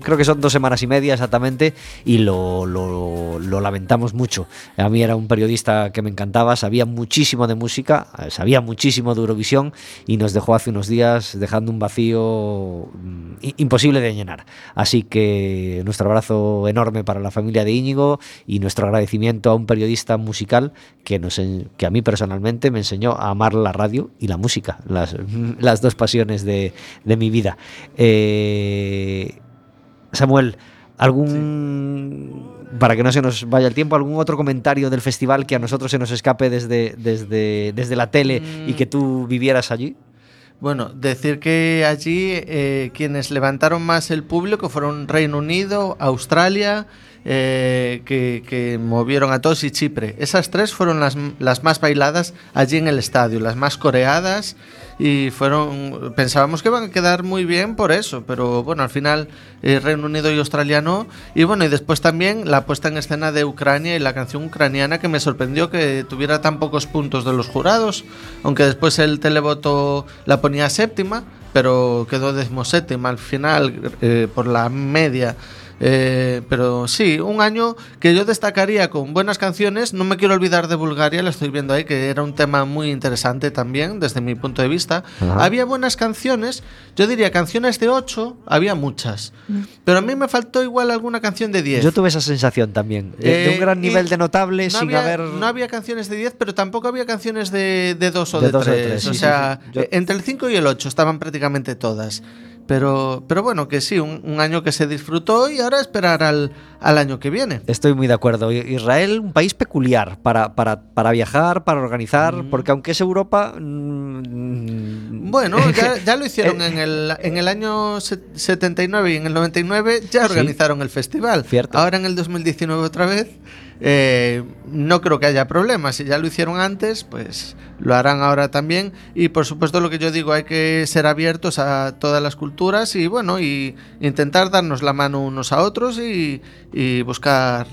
Creo que son dos semanas y media exactamente, y lo, lo- lamentamos mucho. A mí era un periodista que me encantaba, sabía muchísimo de música, eh, sabía muchísimo de Eurovisión, y nos dejó hace unos días dejando un vacío mm, imposible de llenar. Así que nuestro abrazo enorme para la familia de Íñigo y nuestro agradecimiento a un periodista musical que, nos, que a mí personalmente me enseñó a amar la radio y la música, las, las dos pasiones de, de mi vida. Eh, Samuel, ¿algún, para que no se nos vaya el tiempo, algún otro comentario del festival que a nosotros se nos escape desde, desde, desde la tele y que tú vivieras allí? Bueno, decir que allí eh, quienes levantaron más el público fueron Reino Unido, Australia, eh, que, movieron a todos y Chipre. Esas tres fueron las, más bailadas allí en el estadio, las más coreadas y fueron pensábamos que iban a quedar muy bien por eso pero bueno al final eh, Reino Unido y Australia no y bueno y después también la puesta en escena de Ucrania y la canción ucraniana que me sorprendió que tuviera tan pocos puntos de los jurados aunque después el televoto la ponía séptima pero quedó decimoséptima al final eh, por la media eh, pero sí, un año que yo destacaría con buenas canciones. No me quiero olvidar de Bulgaria, la estoy viendo ahí, que era un tema muy interesante también, desde mi punto de vista. Ajá. Había buenas canciones, yo diría canciones de 8, había muchas. Pero a mí me faltó igual alguna canción de 10. Yo tuve esa sensación también, de, de Eh, un gran y nivel de notable no sin había, haber... no había canciones de 10, pero tampoco había canciones de, de 2 o De de, o 3. tres, o sí, sea, sí, sí. Yo- eh, entre el 5 y el 8 estaban prácticamente todas. Pero, pero bueno, que sí, un, un año que se disfrutó y ahora esperar al, al año que viene. Estoy muy de acuerdo. Israel, un país peculiar para, para, para viajar, para organizar, Mm. porque aunque es Europa... mm, Bueno, ya, ya lo hicieron en el, en el año se- 79 y en el 99 ya Sí. organizaron el festival. Cierto. Ahora en el 2019 otra vez. Eh, no creo que haya problemas. Si ya lo hicieron antes, pues lo harán ahora también. Y por supuesto lo que yo digo, hay que ser abiertos a todas las culturas y bueno, y intentar darnos la mano unos a otros y, y buscar